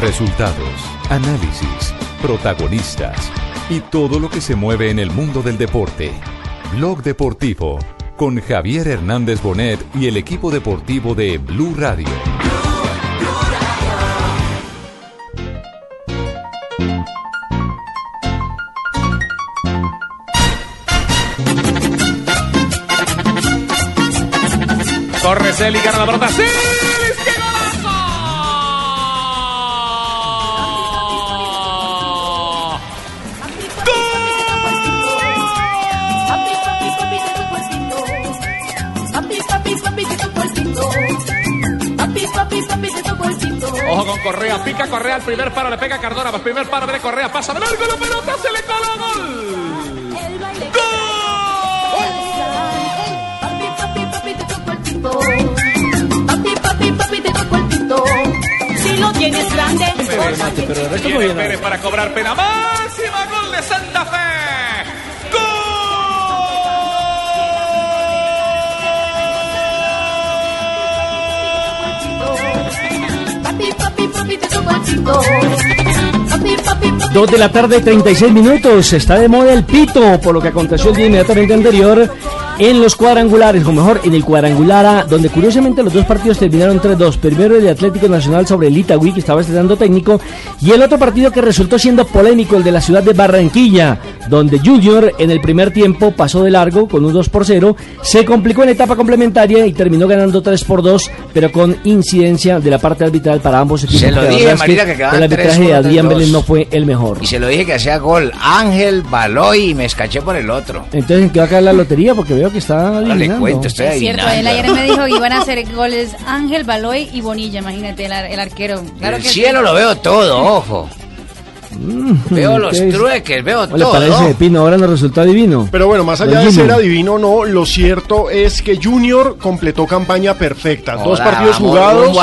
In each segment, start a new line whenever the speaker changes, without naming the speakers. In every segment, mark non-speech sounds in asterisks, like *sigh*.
Resultados, análisis, protagonistas y todo lo que se mueve en el mundo del deporte. Blog Deportivo con Javier Hernández Bonet y el equipo deportivo de Blue Radio.
Corre Celi, gana la pelota. ¡Sí! Correa, pica Correa al primer paro, le pega Cardona, al primer paro, viene Correa, pasa de largo la pelota, se le cola gol.
Papi, papi, te tocó el pito. Si lo tienes grande,
Pérez, Viene Pérez para cobrar pena máxima, gol de Santa Fe.
Dos de la tarde, 36 minutos. Está de moda el pito, por lo que aconteció el día inmediatamente anterior en los cuadrangulares, o mejor, en el cuadrangular A, donde curiosamente los dos partidos terminaron 3-2. Primero el de Atlético Nacional sobre el Itagüí, que estaba estrenando técnico, y el otro partido que resultó siendo polémico, el de la ciudad de Barranquilla, donde Junior en el primer tiempo pasó de largo con un 2 por 0, se complicó en etapa complementaria y terminó ganando 3 por 2, pero con incidencia de la parte arbitral para ambos equipos.
Se lo dije, Marina,
que
que
el arbitraje
3-1,
de Adrián
3-2.
Vélez no fue el mejor.
Y se lo dije que hacía gol Ángel, Baloy y me escaché por el otro.
Entonces, ¿en qué va a caer la lotería? Porque veo que está
Ahora le
adivinando.
cuento, estoy
Es cierto, él
adivinando.
ayer me dijo que iban a hacer goles Ángel, Baloy y Bonilla, imagínate, el, ar- el arquero. Claro
el
que
cielo
sí.
lo veo todo, ojo. Veo los trueques, veo
¿Cómo le
todo.
parece, Pino? Ahora nos resultó divino.
Pero bueno, más allá de ser adivino o no, lo cierto es que Junior completó campaña perfecta. dos partidos
vamos
jugados,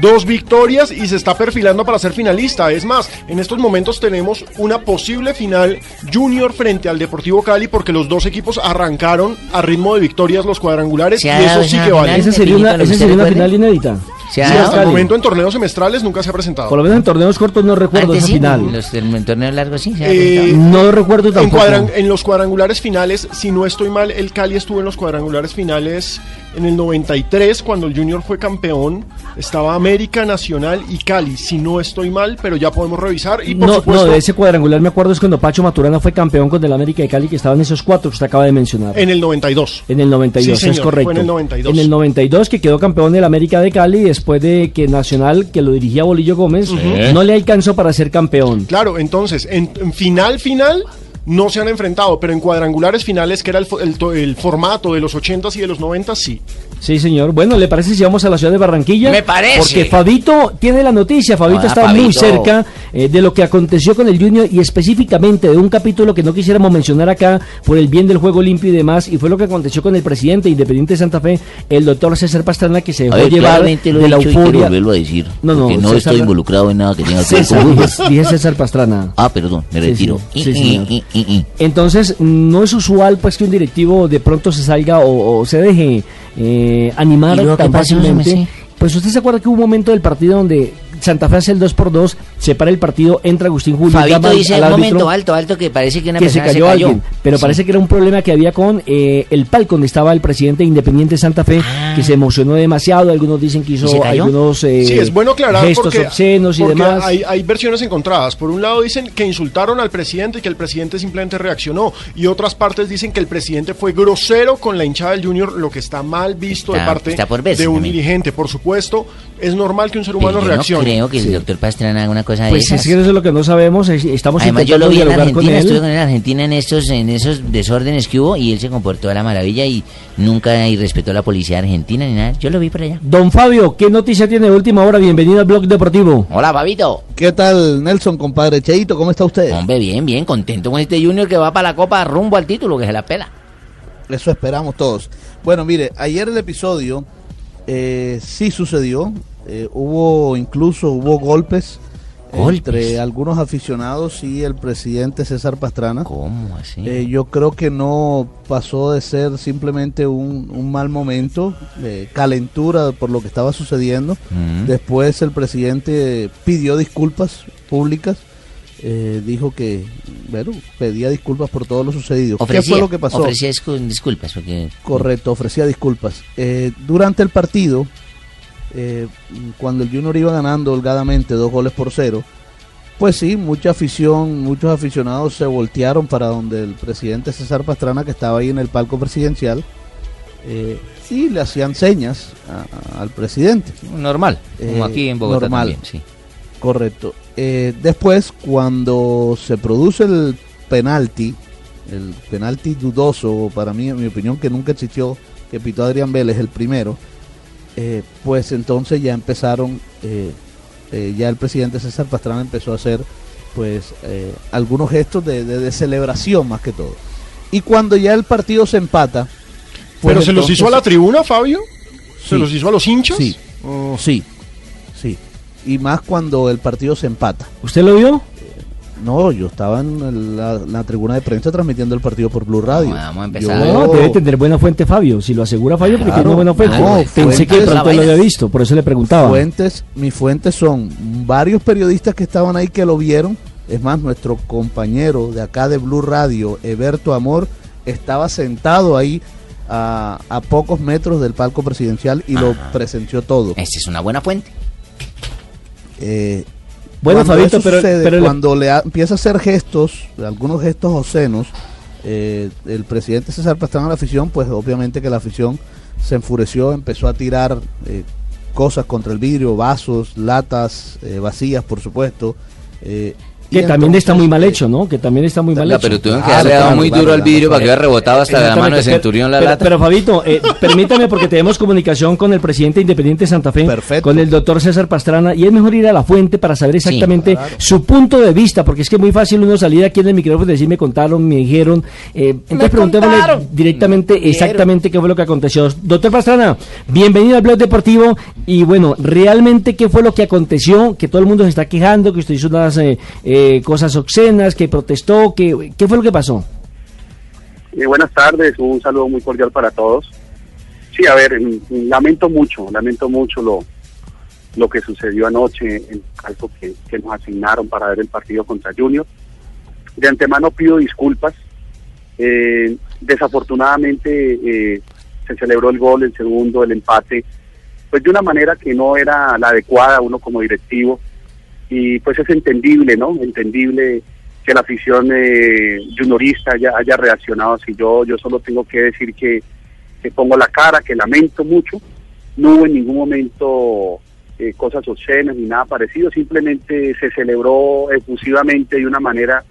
dos victorias y se está perfilando para ser finalista. Es más, en estos momentos tenemos una posible final Junior frente al Deportivo Cali porque los dos equipos arrancaron a ritmo de victorias los cuadrangulares
Se
y eso sí que vale.
Esa sería una, esa sería una final inédita.
Se ha
Sí,
dado.
hasta el momento en torneos semestrales nunca se ha presentado.
Por lo menos en torneos cortos no recuerdo
Antes
esa
sí,
final.
Los, en torneos largos sí. se ha
Eh.
No recuerdo
En,
tampoco.
cuadran- en los cuadrangulares finales, si no estoy mal, el Cali estuvo en los cuadrangulares finales en el 93, cuando el Junior fue campeón. Estaba América Nacional y Cali, si no estoy mal, pero ya podemos revisar. Y por
no,
supuesto,
no, de ese cuadrangular me acuerdo es cuando Pacho Maturana fue campeón con el América de Cali, que estaban esos cuatro que usted acaba de mencionar.
en el 92.
En el 92,
Sí,
es
señor,
correcto.
fue en el 92.
En el 92 que quedó campeón del América de Cali después de que Nacional, que lo dirigía Bolillo Gómez, no le alcanzó para ser campeón.
Claro, entonces, en, en final, final. No se han enfrentado, pero en cuadrangulares finales, que era el, fo- el to- el formato de los 80s y de los 90s, sí.
Sí, señor. Bueno, ¿le parece si vamos a la ciudad de Barranquilla?
Me parece.
Porque Fabito tiene la noticia. Fabito
Hola,
está muy cerca eh, de lo que aconteció con el Junior y específicamente de un capítulo que no quisiéramos mencionar acá por el bien del juego limpio y demás. Y fue lo que aconteció con el presidente independiente de Santa Fe, el doctor César Pastrana, que se dejó
A ver,
llevar
lo
de la euforia.
volverlo a decir.
No, no,
no
César-
estoy involucrado en nada que tenga que ver con
dije, César Pastrana.
Ah, perdón, me retiro.
sí, sí. Entonces, no es usual pues que un directivo de pronto se salga o, o se deje eh, animar
¿Y luego
tan fácilmente. Pues usted se acuerda que hubo un momento del partido donde Santa Fe hace el 2 por 2 se para el partido, entra Agustín Julio,
Fabito dice
al
un momento alto, alto, que parece que una
que se
persona
cayó, alguien, pero
Sí.
parece que era un problema que había con eh, el palco donde estaba el presidente de Independiente Santa Fe, que se emocionó demasiado, algunos dicen que
¿Y se
hizo algunos eh,
Sí, es bueno aclarar
gestos
porque,
obscenos y
porque
demás.
Hay, hay versiones encontradas. Por un lado dicen que insultaron al presidente y que el presidente simplemente reaccionó. Y otras partes dicen que el presidente fue grosero con la hinchada del Junior, lo que está mal visto de
Está-
parte
por verse
de un
también.
dirigente. Por supuesto, es normal que un ser
Pero
humano
yo
reaccione.
no creo que el doctor Pastrana haga una cosa de
Pues
esas.
es que eso es lo que no sabemos, es- estamos
Además yo lo vi en
con
Argentina, estuve con él en Argentina en estos, en esos desórdenes que hubo y él se comportó de la maravilla y nunca irrespetó a la policía argentina ni nada. Yo lo vi por allá.
Don Fabio, ¿qué noticia tiene de última hora? Bienvenido al Blog Deportivo.
Hola, Fabito.
¿Qué tal, Nelson, compadre? Cheito, ¿cómo está usted?
Hombre, bien, bien, contento con este Junior que va para la Copa rumbo al título, que se la pela.
Eso esperamos todos. Bueno, mire, ayer el episodio eh, sí sucedió. eh, hubo incluso hubo golpes entre algunos aficionados y el presidente César Pastrana.
¿Cómo así?
Eh, yo creo que no pasó de ser simplemente un, un mal momento, eh, calentura por lo que estaba sucediendo.
Mm.
Después el presidente pidió disculpas públicas, eh, dijo que, bueno, pedía disculpas por todo lo sucedido. ¿Qué fue lo que pasó?
ofrecía discul- disculpas porque
Correcto, ofrecía disculpas. Eh, durante el partido, eh, cuando el Junior iba ganando holgadamente dos goles por cero, pues sí, mucha afición, muchos aficionados se voltearon para donde el presidente César Pastrana, que estaba ahí en el palco presidencial, eh, y le hacían señas a- a- al presidente.
normal, como
Eh,
aquí en Bogotá
normal.
también, sí.
Correcto. Eh, después, cuando se produce el penalti, el penalti dudoso, para mí, en mi opinión, que nunca existió, que pitó Adrián Vélez, el primero, eh, pues entonces ya empezaron, eh, eh, ya el presidente César Pastrana empezó a hacer, pues, eh, algunos gestos de, de- de celebración más que todo. Y cuando ya el partido se empata... pues
¿Pero se los hizo a la tribuna, Fabio? ¿Se
Sí.
los hizo a los hinchas?
Sí.
Oh.
Sí, sí. Y más cuando el partido se empata.
¿Usted lo vio?
No, yo estaba en la, la tribuna de prensa transmitiendo el partido por Blue Radio.
Vamos, vamos a empezar.
Yo-
No, debe tener buena fuente Fabio. Si lo asegura Fabio, porque
Claro,
tiene buena fuente.
no,
Pensé que
fuentes-
pronto lo había visto, por eso le preguntaba.
Fuentes, mis fuentes son varios periodistas que estaban ahí que lo vieron. Es más, nuestro compañero de acá de Blue Radio, Eberto Amor, estaba sentado ahí a, a pocos metros del palco presidencial y lo presenció todo.
Esta es una buena fuente.
Eh,
Bueno, Fabito,
eso
pero,
cuando le ha- empieza a hacer gestos, algunos gestos obscenos, eh, el presidente César Pastrana a la afición, pues obviamente que la afición se enfureció, empezó a tirar eh, cosas contra el vidrio, vasos, latas eh, vacías, por supuesto. Eh, y
que también
entonces,
está muy mal
eh,
hecho, ¿no? Que también está muy mal hecho.
pero tuvieron que
Claro,
haberle dado
claro,
muy
claro,
duro al
claro,
vidrio para que hubiera rebotado hasta la mano de Centurión la
pero,
lata.
Pero Fabito, eh, *laughs* permítame porque tenemos comunicación con el presidente independiente de Santa Fe,
Perfecto.
con el doctor César Pastrana, y es mejor ir a la fuente para saber exactamente su punto de vista, porque es que es muy fácil uno salir aquí en el micrófono y decir me contaron, me dijeron. eh, entonces preguntémosle
contaron.
directamente
Me dijeron.
exactamente qué fue lo que aconteció. Doctor Pastrana, bienvenido al blog deportivo y bueno, realmente qué fue lo que aconteció, que todo el mundo se está quejando, que usted hizo unas eh, eh, cosas obscenas, que protestó, que, ¿qué fue lo que pasó?
Eh, buenas tardes, un saludo muy cordial para todos. Sí, a ver, mm, lamento mucho, lamento mucho lo, lo que sucedió anoche en el caso que, que nos asignaron para ver el partido contra Junior. De antemano pido disculpas. Eh, desafortunadamente se celebró el gol, el segundo, el empate, pues de una manera que no era la adecuada uno como directivo. Y pues es entendible, ¿no? Entendible que la afición eh, juniorista haya, reaccionado así. Yo, yo solo tengo que decir que, que pongo la cara, que lamento mucho. No hubo en ningún momento eh, cosas obscenas ni nada parecido, simplemente se celebró efusivamente de una manera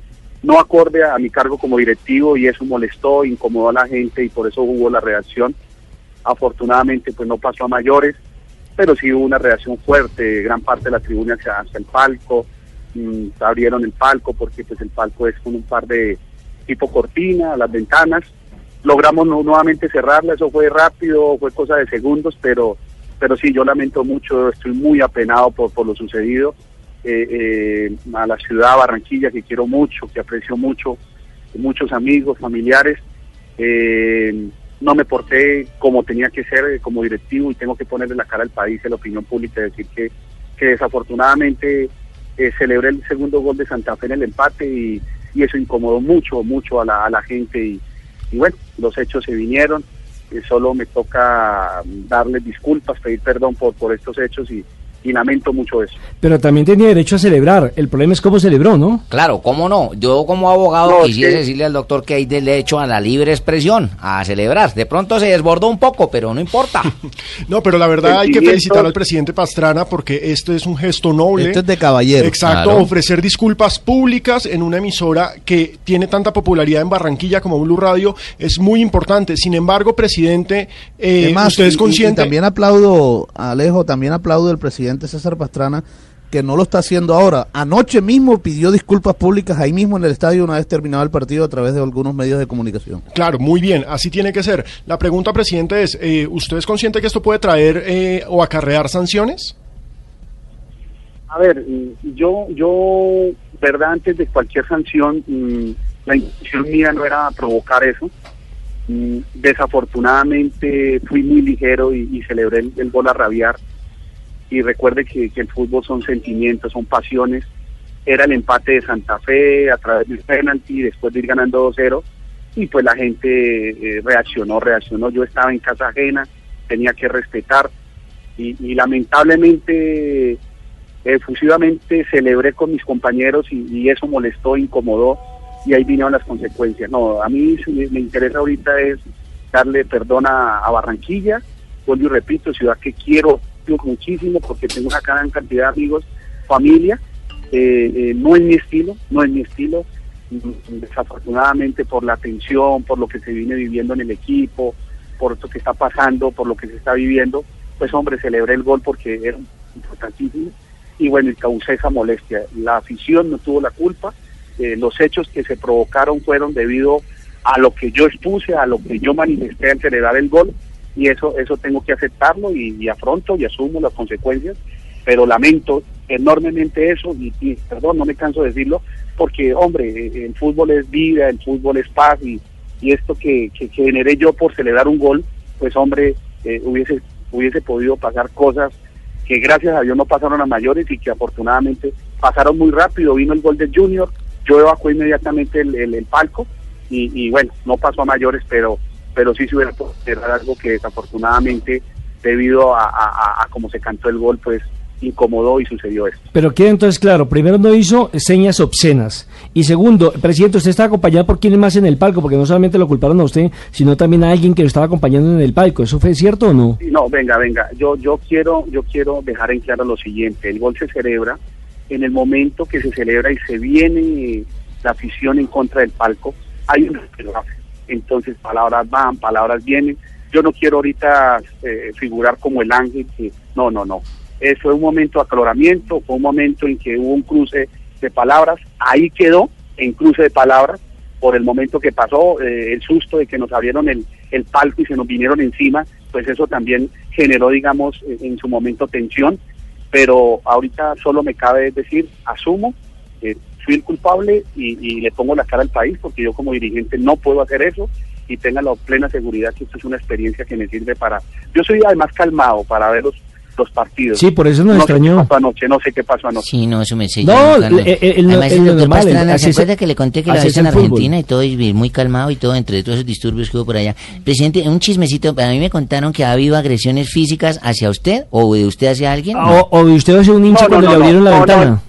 no acorde a mi cargo como directivo y eso molestó, incomodó a la gente y por eso hubo la reacción. Afortunadamente pues no pasó a mayores, pero sí hubo una reacción fuerte, gran parte de la tribuna hacia, hacia el palco, mm, abrieron el palco porque pues el palco es con un par de tipo cortina, las ventanas, logramos nu- nuevamente cerrarla, eso fue rápido, fue cosa de segundos, pero pero sí, yo lamento mucho, estoy muy apenado por, por lo sucedido, eh, eh, a la ciudad Barranquilla que quiero mucho, que aprecio mucho, muchos amigos, familiares, eh, no me porté como tenía que ser eh, como directivo y tengo que ponerle la cara al país a la opinión pública y decir que, que desafortunadamente eh, celebré el segundo gol de Santa Fe en el empate y, y eso incomodó mucho, mucho a la, a la gente y, y bueno, los hechos se vinieron, eh, solo me toca darles disculpas, pedir perdón por, por estos hechos y, y lamento mucho eso.
Pero también tenía derecho a celebrar. El problema es cómo celebró, ¿no?
Claro, ¿cómo no? Yo como abogado
No, es
quisiera
que-
decirle al doctor que hay derecho a la libre expresión, a celebrar. De pronto se desbordó un poco, pero no importa. *laughs*
No, pero la verdad hay que felicitar al presidente Pastrana porque esto es un gesto noble.
Esto es de caballero.
Exacto,
Claro.
ofrecer disculpas públicas en una emisora que tiene tanta popularidad en Barranquilla como Blue Radio es muy importante. Sin embargo, presidente, eh,
Además,
usted
y-
es
y-
consciente.
Y, también aplaudo, Alejo, también aplaudo al presidente César Pastrana, que no lo está haciendo ahora. Anoche mismo pidió disculpas públicas ahí mismo en el estadio una vez terminado el partido a través de algunos medios de comunicación.
Claro, muy bien, así tiene que ser. La pregunta, presidente, es, eh, ¿usted es consciente que esto puede traer eh, o acarrear sanciones?
A ver, mm, yo, yo, verdad, antes de cualquier sanción, mm, la intención mía no era provocar eso. Mm, Desafortunadamente fui muy ligero y, y celebré el, el gol a rabiar. Y recuerde que, que el fútbol son sentimientos, son pasiones. Era el empate de Santa Fe a través del penalti, después de ir ganando 2-0. Y pues la gente eh, reaccionó, reaccionó. Yo estaba en casa ajena, tenía que respetar. Y, y lamentablemente efusivamente celebré con mis compañeros y, y eso molestó, incomodó y ahí vinieron las consecuencias. No, a mí sí me, me interesa ahorita es darle perdón a, a Barranquilla, vuelvo y repito, ciudad que quiero muchísimo porque tengo una gran cantidad de amigos, familia, eh, eh, no es mi estilo, no es mi estilo, Mm, desafortunadamente por la tensión, por lo que se viene viviendo en el equipo, por lo que está pasando, por lo que se está viviendo, pues hombre, celebré el gol porque era importantísimo. Y bueno, y causé esa molestia. La afición no tuvo la culpa, eh, los hechos que se provocaron fueron debido a lo que yo expuse, a lo que yo manifesté al celebrar el gol y eso eso tengo que aceptarlo y, afronto y asumo las consecuencias, pero lamento enormemente eso y, perdón, no me canso de decirlo, porque hombre, eh, el fútbol es vida, el fútbol es paz y, esto que, que, generé yo por celebrar un gol, pues hombre, eh, hubiese, hubiese podido pasar cosas que gracias a Dios no pasaron a mayores y que afortunadamente pasaron muy rápido. Vino el gol de Junior, yo evacué inmediatamente el, el, palco y, bueno, no pasó a mayores, pero pero sí se hubiera podido hacer algo que desafortunadamente debido a, a, cómo se cantó el gol, pues incomodó y sucedió esto.
Pero queda entonces claro, primero no hizo señas obscenas y segundo, presidente, usted está acompañado por quién más en el palco, porque no solamente lo culparon a usted, sino también a alguien que lo estaba acompañando en el palco. ¿Eso fue cierto o no?
No, venga, venga, yo yo quiero yo quiero dejar en claro lo siguiente, el gol se celebra en el momento que se celebra y se viene la afición en contra del palco, hay un entonces palabras van, palabras vienen. Yo no quiero ahorita eh, figurar como el ángel que no, no, no. Eh, fue un momento de aclaramiento, fue un momento en que hubo un cruce de palabras, ahí quedó en cruce de palabras por el momento que pasó, eh, el susto de que nos abrieron el, el palco y se nos vinieron encima, pues eso también generó, digamos, en su momento tensión, pero ahorita solo me cabe decir, asumo, fui el culpable y, y, le pongo la cara al país porque yo como dirigente no puedo hacer eso y tenga la plena seguridad que esto es una experiencia que me sirve para... Yo soy además calmado para ver los, los partidos.
Sí, por eso nos
no
extrañó.
Sé qué pasó anoche, no sé qué pasó anoche.
Sí, no, eso me sé.
No, el, el, el,
Además,
el,
el doctor Pastrana, ¿se acuerda que le conté que lo hizo en. Argentina y todo, y muy calmado y todo, entre todos esos disturbios que hubo por allá? Presidente, un chismecito, a mí me contaron que ha habido agresiones físicas hacia usted o de usted hacia alguien.
Ah, O, o de usted hace un hincha cuando
no,
le abrieron
no,
la
no,
ventana.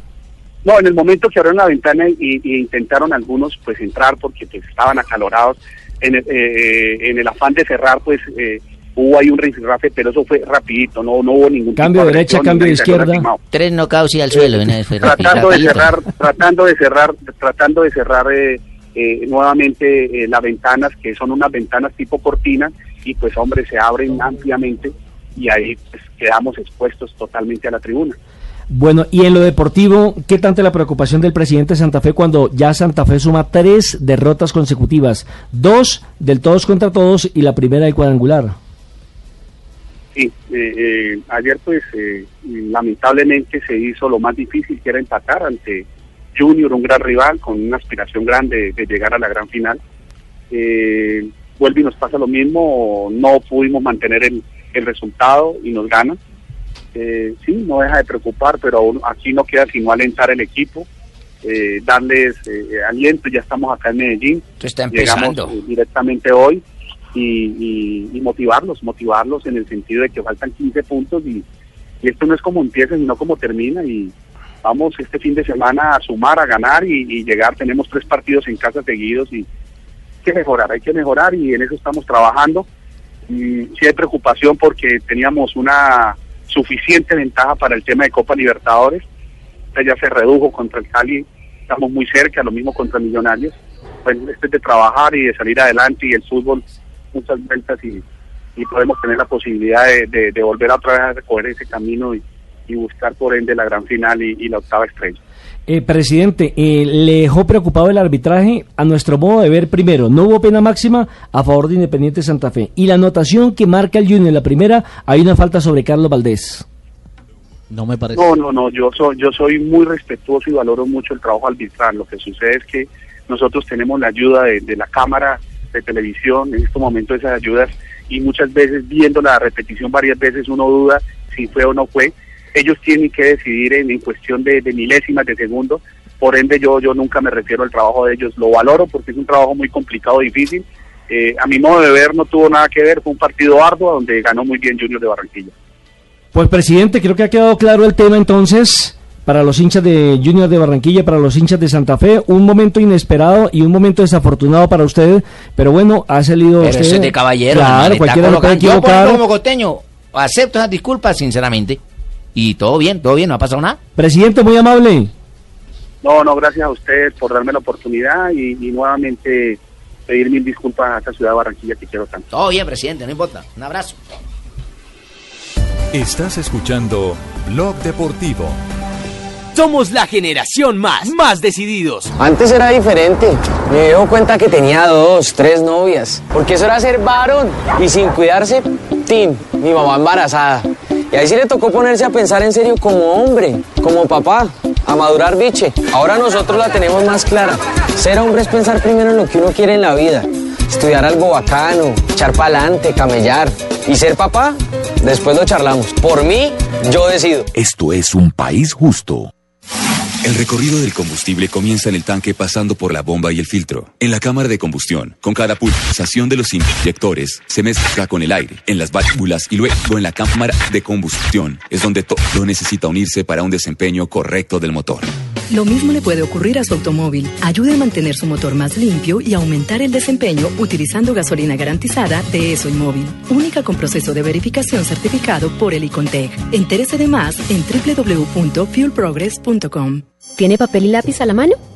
No. En el momento que abrieron la ventana y, y intentaron algunos pues entrar porque pues, estaban acalorados, en el, eh, en el afán de cerrar pues eh, hubo ahí un rifirrafe, pero eso fue rapidito, no, no hubo ningún
Cambio
tipo
de derecha,
agresión,
cambio de izquierda.
Tres knockouts y al suelo. vez fue
tratando de cerrar, tratando de cerrar, tratando de cerrar eh, eh, nuevamente eh, las ventanas, que son unas ventanas tipo cortina, y pues hombre, se abren ampliamente y ahí pues, quedamos expuestos totalmente a la tribuna.
Bueno, y en lo deportivo, ¿qué tanta la preocupación del presidente de Santa Fe cuando ya Santa Fe suma tres derrotas consecutivas? Dos del todos contra todos y la primera del cuadrangular.
Sí, eh, eh, ayer pues eh, lamentablemente se hizo lo más difícil que era empatar ante Junior, un gran rival con una aspiración grande de, llegar a la gran final. Eh, vuelve y nos pasa lo mismo, no pudimos mantener el, el resultado y nos ganan. Eh, sí, no deja de preocupar, pero aún aquí no queda sino alentar el equipo, eh, darles eh, aliento, ya estamos acá en Medellín,
Esto está
llegamos eh, directamente hoy y, y- y motivarlos, motivarlos en el sentido de que faltan 15 puntos y, y esto no es como empieza, sino como termina y vamos este fin de semana a sumar, a ganar y, llegar, tenemos tres partidos en casa seguidos y hay que mejorar, hay que mejorar y en eso estamos trabajando. Y sí hay preocupación porque teníamos una suficiente ventaja para el tema de Copa Libertadores, Esta ya se redujo contra el Cali, estamos muy cerca, lo mismo contra Millonarios. Pues esto es de trabajar y de salir adelante y el fútbol muchas vueltas y, y podemos tener la posibilidad de, de- volver otra vez a recoger ese camino y, y buscar por ende la gran final y, y la octava estrella.
Eh, presidente, eh, ¿le dejó preocupado el arbitraje? A nuestro modo de ver, primero, no hubo pena máxima a favor de Independiente Santa Fe. Y la anotación que marca el Junior en la primera, hay una falta sobre Carlos Valdés.
No me parece.
No, no, no, yo soy, yo soy muy respetuoso y valoro mucho el trabajo arbitral. Lo que sucede es que nosotros tenemos la ayuda de, de la cámara de televisión, en estos momentos esas ayudas, y muchas veces viendo la repetición varias veces uno duda si fue o no fue. Ellos tienen que decidir en, en cuestión de, de milésimas de segundo, por ende yo, yo nunca me refiero al trabajo de ellos, lo valoro porque es un trabajo muy complicado, difícil. Eh, a mi modo de ver no tuvo nada que ver, fue un partido arduo donde ganó muy bien Junior de Barranquilla.
Pues presidente, creo que ha quedado claro el tema entonces para los hinchas de Junior de Barranquilla, para los hinchas de Santa Fe, un momento inesperado y un momento desafortunado para usted, pero bueno, ha salido
Pero
usted.
eso es de caballero.
Claro, cualquiera lo puede
colocando- Yo, por
equivocar.
costeño, acepto esas disculpas, sinceramente. Y todo bien, todo bien, no ha pasado nada.
Presidente, muy amable.
No, no, gracias a ustedes por darme la oportunidad y, y nuevamente pedir mil disculpas a esta ciudad de Barranquilla que quiero tanto.
Todo bien, presidente, no importa. Un abrazo.
Estás escuchando Blog Deportivo.
Somos la generación más, más decididos.
Antes era diferente. Me dio cuenta que tenía dos, tres novias. Porque eso era ser varón. Y sin cuidarse, tin, mi mamá embarazada. Y ahí sí le tocó ponerse a pensar en serio como hombre, como papá, a madurar biche. Ahora nosotros la tenemos más clara. Ser hombre es pensar primero en lo que uno quiere en la vida. Estudiar algo bacano, echar pa'lante, camellar. Y ser papá, después lo charlamos. Por mí, yo decido.
Esto es un país justo. El recorrido del combustible comienza en el tanque pasando por la bomba y el filtro. En la cámara de combustión, con cada pulsación de los inyectores, se mezcla con el aire, en las válvulas y luego en la cámara de combustión. Es donde todo necesita unirse para un desempeño correcto del motor.
Lo mismo le puede ocurrir a su automóvil. Ayude a mantener su motor más limpio y aumentar el desempeño utilizando gasolina garantizada de ESO y Móvil. Única con proceso de verificación certificado por el Icontec. Entérese de más en www.fuelprogress.com.
¿Tiene papel y lápiz a la mano?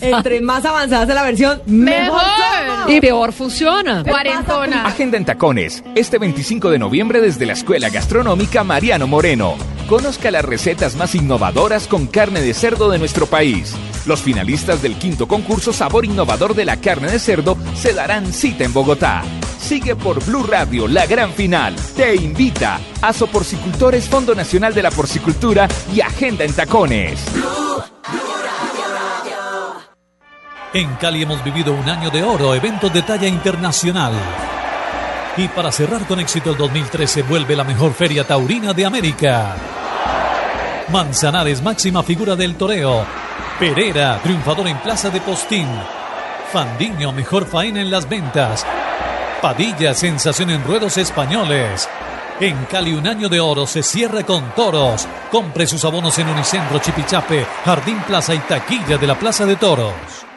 Entre *laughs* más avanzada sea la versión,
Mejor.
mejor. Y peor funciona.
Cuarentona.
Agenda en Tacones, este 25 de noviembre desde la Escuela Gastronómica Mariano Moreno. Conozca las recetas más innovadoras con carne de cerdo de nuestro país. Los finalistas del quinto concurso Sabor Innovador de la Carne de Cerdo se darán cita en Bogotá. Sigue por Blue Radio la gran final. Te invita a Soporcicultores Fondo Nacional de la Porcicultura y Agenda en Tacones.
En Cali hemos vivido un año de oro, eventos de talla internacional. Y para cerrar con éxito el 2013 vuelve la mejor feria taurina de América. Manzanares, máxima figura del toreo. Pereira, triunfador en Plaza de Postín. Fandiño, mejor faena en las ventas. Padilla, sensación en ruedos españoles. En Cali un año de oro se cierra con toros. Compre sus abonos en Unicentro Chipichape, Jardín Plaza y Taquilla de la Plaza de Toros.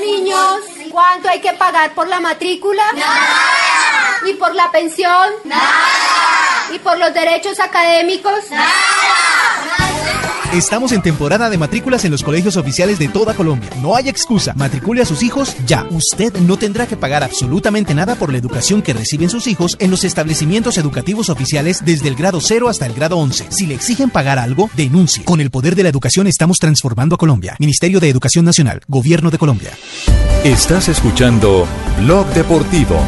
Niños, ¿cuánto hay que pagar por la matrícula? Nada. ¿Y por la pensión? Nada. ¿Y por los derechos académicos? Nada.
Estamos en temporada de matrículas en los colegios oficiales de toda Colombia. No hay excusa. Matricule a sus hijos ya. Usted no tendrá que pagar absolutamente nada por la educación que reciben sus hijos en los establecimientos educativos oficiales desde el grado 0 hasta el grado 11. Si le exigen pagar algo, denuncie. Con el poder de la educación estamos transformando a Colombia. Ministerio de Educación Nacional. Gobierno de Colombia.
Estás escuchando Blog Deportivo.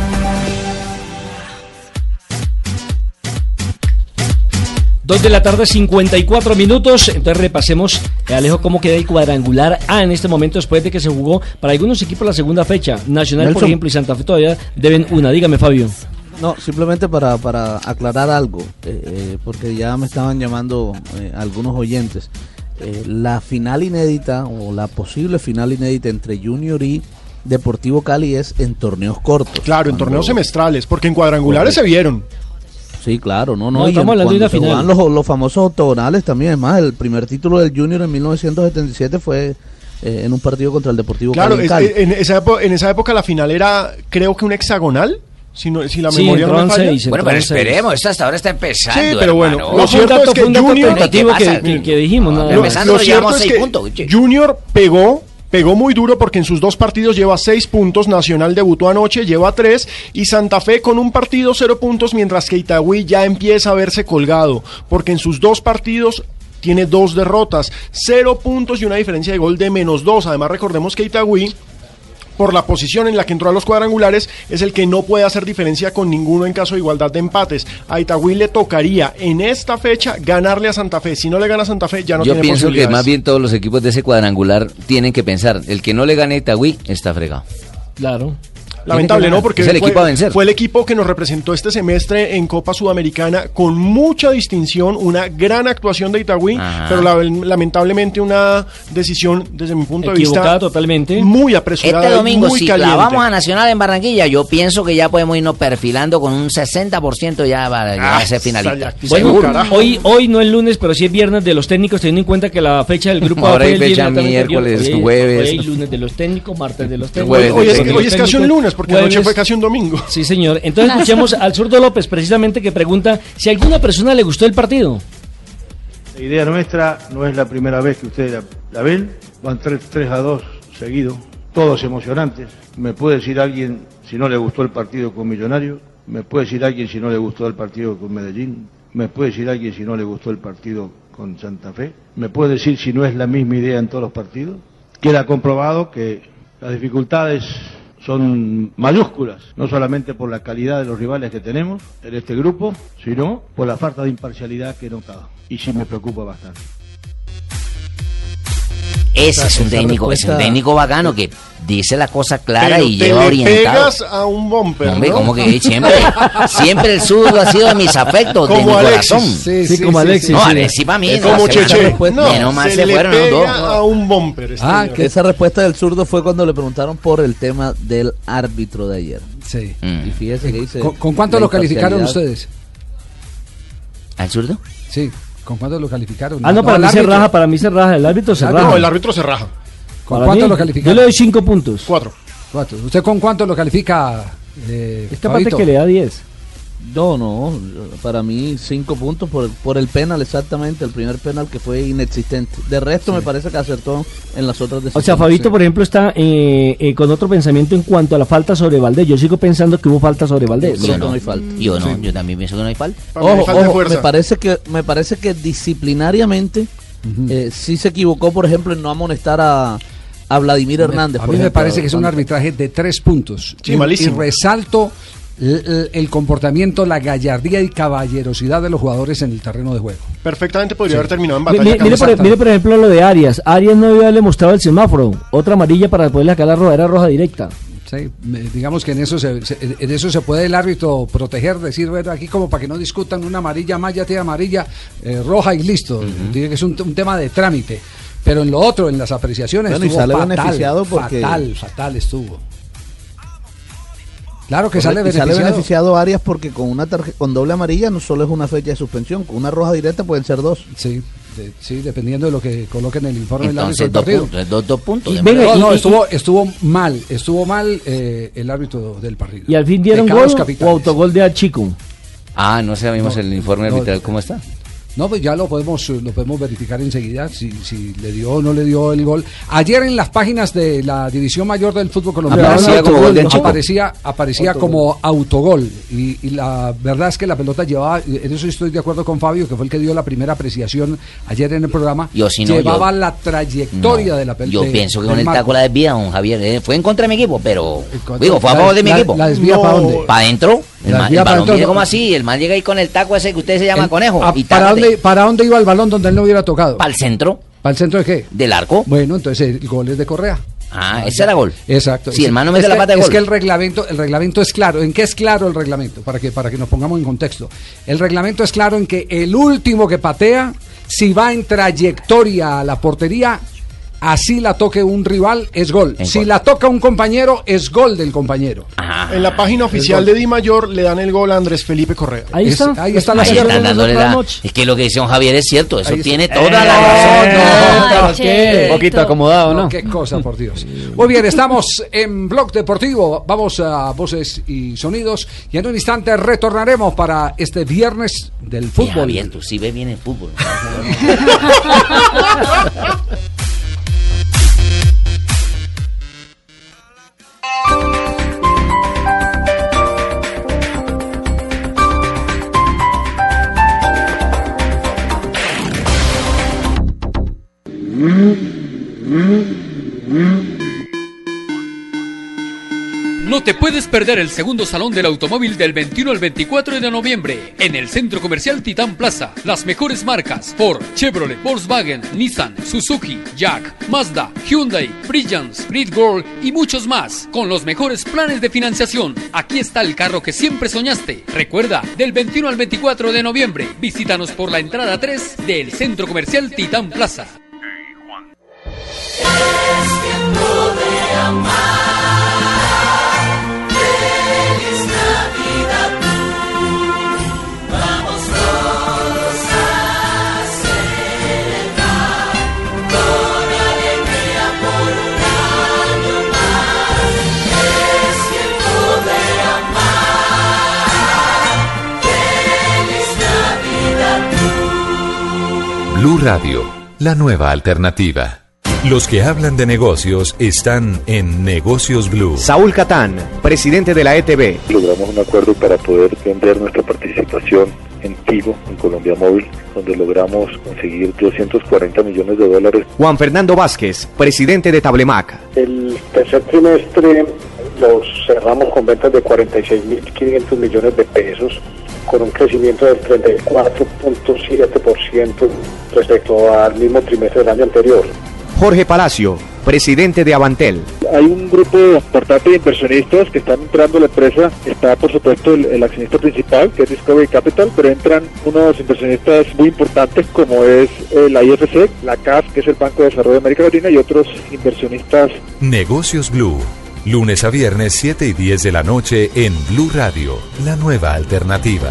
Dos de la tarde, 54 minutos. Entonces repasemos, eh, Alejo, cómo queda el cuadrangular A en este momento después de que se jugó para algunos equipos la segunda fecha. Nacional, por ejemplo, y Santa Fe todavía deben una. Dígame, Fabio.
No, simplemente para, para aclarar algo, eh, eh, porque ya me estaban llamando eh, algunos oyentes. Eh, la final inédita o la posible final inédita entre Junior y Deportivo Cali es en torneos cortos.
Claro, en torneos semestrales, porque en cuadrangulares se vieron.
Sí, claro, no, no.
No,
y
estamos hablando de
cuando
una final.
jugaban Los, los famosos octogonales también, es más, el primer título del Junior en 1977 fue eh, en un partido contra el Deportivo
Claro, es- en, esa época, en esa época la final era, creo que un hexagonal, si, no, si la
Sí,
memoria no me falla.
seis,
Bueno, pero esperemos, esto hasta ahora está empezando.
Sí, pero bueno,
hermano.
lo cierto es que Junior...
tentativo
¿Qué pasa?
que, que- que dijimos. nada
Lo,
más.
lo cierto es que Junior pegó, pegó muy duro porque en sus dos partidos lleva seis puntos, Nacional debutó anoche, lleva tres, y Santa Fe con un partido cero puntos, mientras que Itagüí ya empieza a verse colgado, porque en sus dos partidos tiene dos derrotas, cero puntos y una diferencia de gol de menos dos. Además recordemos que Itagüí por la posición en la que entró a los cuadrangulares, es el que no puede hacer diferencia con ninguno en caso de igualdad de empates. A Itagüí le tocaría en esta fecha ganarle a Santa Fe. Si no le gana a Santa Fe, ya no
Yo
tiene
pienso que más bien todos los equipos de ese cuadrangular tienen que pensar, el que no le gane a Itagüí está fregado.
Claro.
Lamentable, ¿no? Porque
es el
fue,
equipo a vencer.
fue el equipo que nos representó este semestre en Copa Sudamericana con mucha distinción, una gran actuación de Itagüí,
Ajá.
pero la- lamentablemente una decisión, desde mi punto de vista,
totalmente.
muy apresurada.
Este domingo,
muy
si
caliente.
clavamos a Nacional en Barranquilla, yo pienso que ya podemos irnos perfilando con un 60% ya para
Ah,
a ser finalista.
Bueno, hoy, hoy no es lunes, pero sí es viernes de los técnicos, teniendo en cuenta que la fecha del grupo
Ahora hay fecha miércoles,
Hoy-
jueves.
Hoy lunes de los técnicos, martes de los técnicos.
Hoy es, hoy es casi un lunes, porque anoche
jueves-
fue casi un domingo.
Sí, señor. Entonces escuchemos al zurdo López, precisamente, que pregunta si a alguna persona le gustó el partido.
La idea nuestra no es la primera vez que ustedes la, la ven, van 3, 3 a 2 seguidos, todos emocionantes. Me puede decir alguien si no le gustó el partido con Millonarios, me puede decir alguien si no le gustó el partido con Medellín, me puede decir alguien si no le gustó el partido con Santa Fe, me puede decir si no es la misma idea en todos los partidos. Queda comprobado que las dificultades son mayúsculas, no solamente por la calidad de los rivales que tenemos en este grupo, sino por la falta de imparcialidad que he notado. Y sí me preocupa bastante.
Ese es un técnico, es un técnico bacano que dice la cosa clara
Pero
y
te
lleva
le
orientado.
pegas a un bumper,
Hombre,
¿no?
como que siempre, siempre el zurdo ha sido de mis afectos, de
Como
mi
Alexis.
corazón.
Sí, Sí, sí, como sí, Alexis,
No,
sí.
Alexis para mí.
Es
no,
como Cheche. No,
menos mal
se
se
le
fueron los dos.
pega a un bumper. este
Ah,
señor.
que esa respuesta del zurdo fue cuando le preguntaron por el tema del árbitro de ayer.
Sí.
Mm.
Y fíjese que dice.
¿Con, con cuánto
la
lo calificaron
imparcialidad.
ustedes?
¿Al zurdo?
Sí. ¿Con cuánto lo calificaron?
Ah, no, para
al
mí se
árbitro.
raja, para mí se raja, el árbitro se
Ah,
raja.
no, el
árbitro se raja.
¿Con
Para
cuánto
mí,
lo calificaron?
Yo le doy 5 puntos.
Cuatro.
Cuatro. ¿Usted con cuánto lo califica? Eh,
Esta parte
Fabito?
que le da 10.
No, no, para mí cinco puntos por el, por el penal, exactamente, el primer penal que fue inexistente. De resto me parece que acertó en las otras
O
decisiones.
sea, Fabito, por ejemplo, está eh, eh, con otro pensamiento en cuanto a la falta sobre Valdés. Yo sigo pensando que hubo falta sobre Valdés.
Yo no, Yo no, yo también pienso que no hay falta.
Ojo, ojo, me parece que me parece que disciplinariamente eh, sí se equivocó, por ejemplo, en no amonestar a, a Vladimir Hernández.
A mí me
ejemplo,
parece que es un arbitraje de tres puntos.
Sí,
y,
malísimo.
y resalto el comportamiento, la gallardía y caballerosidad de los jugadores en el terreno de juego.
Perfectamente podría
Sí.
haber terminado en batalla.
mi- mire, por, mire, por ejemplo, lo de Arias. Arias no haberle mostrado el semáforo. Otra amarilla para poderle sacar la roja. Era roja directa.
Sí, digamos que en eso se, se- en eso se puede el árbitro proteger, decir, bueno, aquí como para que no discutan una amarilla más, ya tiene amarilla, eh, roja y listo. Digo que es un, un tema de trámite. Pero en lo otro, en las apreciaciones,
Bueno, y
estuvo
sale
fatal,
beneficiado porque-
fatal, fatal estuvo. Claro que sale
y sale
beneficiado.
beneficiado Arias porque con una tarje- con doble amarilla no solo es una fecha de suspensión, con una roja directa pueden ser dos.
Sí, de- sí, dependiendo de lo que coloquen en el informe del árbitro
Entonces,
del
dos
partido.
puntos, dos, dos puntos.
Y venga, no, no, estuvo, estuvo mal, estuvo mal eh, el árbitro del partido.
Y al fin dieron gol o
capitales.
autogol de Chico.
Ah, no sabemos
No,
el informe
no,
arbitral cómo está.
No, pues ya lo podemos, eh, lo podemos verificar enseguida si, si le dio o no le dio el gol. Ayer en las páginas de la división mayor del fútbol colombiano.
Chico.
aparecía, aparecía como autogol. Y, y la verdad es que la pelota llevaba, en eso estoy de acuerdo con Fabio, que fue el que dio la primera apreciación ayer en el programa.
Yo sí no,
llevaba
yo-
la trayectoria
No,
de la pelota.
Yo pienso que con el taco la desvía, don Javier. eh, Fue en contra de mi equipo, pero.
contra-
Digo, fue a favor de mi
la-
equipo.
la desvía ¿pa' dónde?
¿Para adentro? El,
La
ma-
desvía
el balón viene como así, el man llega ahí con el taco ese que usted se llama
El-
conejo.
Ah,
y
¿para, dónde, ¿Para dónde iba el balón donde él no hubiera tocado?
¿Para el centro?
¿Para el centro de qué?
Del arco.
Bueno, entonces el gol es de Correa.
Ah, ese era gol.
Exacto.
Si el man no
Es
mete la pata de
Es
gol.
que el reglamento, el reglamento es claro. ¿En qué es claro el reglamento? Para que, para que nos pongamos en contexto. El reglamento es claro en que el último que patea, si va en trayectoria a la portería, así la toque un rival, es gol. Si la toca un compañero, es gol del compañero.
En la página oficial de Di Mayor le dan el gol a Andrés Felipe Correa.
Ahí está. Es- ahí está la
Ahí están dándole la-
noche.
Es que lo que dice don Javier es cierto, eso tiene toda
Eh,
la razón.
no,
No,
¿qué?
Un poquito acomodado, ¿no?
Qué cosa, por Dios. Muy bien, estamos en Blog Deportivo. Vamos a voces y sonidos. Y en un instante retornaremos para este viernes del fútbol.
Javier, tú sí ves bien el fútbol. *laughs*
No te puedes perder el segundo salón del automóvil del 21 al 24 de noviembre en el Centro Comercial Titán Plaza. Las mejores marcas Ford, Chevrolet, Volkswagen, Nissan, Suzuki, Jack, Mazda, Hyundai, Brilliance, Great Girl y muchos más con los mejores planes de financiación. Aquí está el carro que siempre soñaste. Recuerda, del 21 al 24 de noviembre, visítanos por la entrada 3 del Centro Comercial Titán Plaza.
Blue Radio, la nueva alternativa. Los que hablan de negocios están en Negocios Blue.
Saúl Catán, presidente de la ETB.
Logramos un acuerdo para poder vender nuestra participación en Tigo, en Colombia Móvil, donde logramos conseguir 240 millones de dólares.
Juan Fernando Vázquez, presidente de Tablemac.
El tercer trimestre lo cerramos con ventas de 46.500 millones de pesos, con un crecimiento del 34.7% respecto al mismo trimestre del año anterior.
Jorge Palacio, presidente de Avantel.
Hay un grupo importante de inversionistas que están entrando a la empresa. Está, por supuesto, el, el accionista principal, que es Discovery Capital, pero entran unos inversionistas muy importantes como es eh, la IFC, la CAF, que es el Banco de Desarrollo de América Latina, y otros inversionistas
Negocios Blue. Lunes a viernes 7 y 10 de la noche en Blue Radio, la nueva alternativa.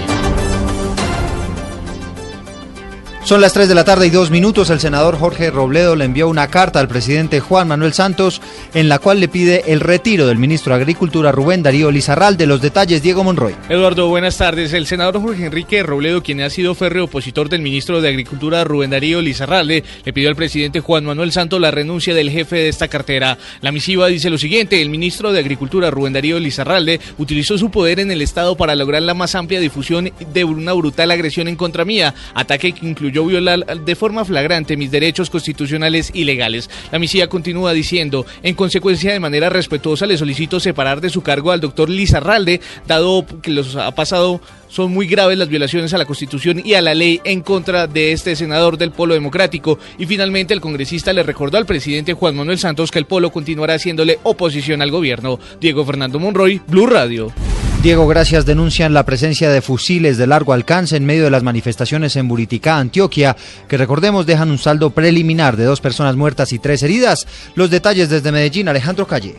Son las 3 de la tarde y dos minutos. El senador Jorge Robledo le envió una carta al presidente Juan Manuel Santos en la cual le pide el retiro del ministro de Agricultura Rubén Darío Lizarral. De los detalles, Diego Monroy.
Eduardo, buenas tardes. El senador Jorge Enrique Robledo, quien ha sido férreo opositor del ministro de Agricultura Rubén Darío Lizarralde, le pidió al presidente Juan Manuel Santos la renuncia del jefe de esta cartera. La misiva dice lo siguiente: el ministro de Agricultura Rubén Darío Lizarralde utilizó su poder en el Estado para lograr la más amplia difusión de una brutal agresión en contra mía, ataque que incluyó violar de forma flagrante mis derechos constitucionales y legales. La misiva continúa diciendo, en consecuencia de manera respetuosa le solicito separar de su cargo al doctor Lizarralde, dado que los ha pasado son muy graves las violaciones a la Constitución y a la ley en contra de este senador del Polo Democrático. Y finalmente el congresista le recordó al presidente Juan Manuel Santos que el Polo continuará haciéndole oposición al gobierno. Diego Fernando Monroy, Blue Radio.
Diego, gracias. Denuncian la presencia de fusiles de largo alcance en medio de las manifestaciones en Buriticá, Antioquia, que recordemos dejan un saldo preliminar de dos personas muertas y tres heridas. Los detalles desde Medellín, Alejandro Calle.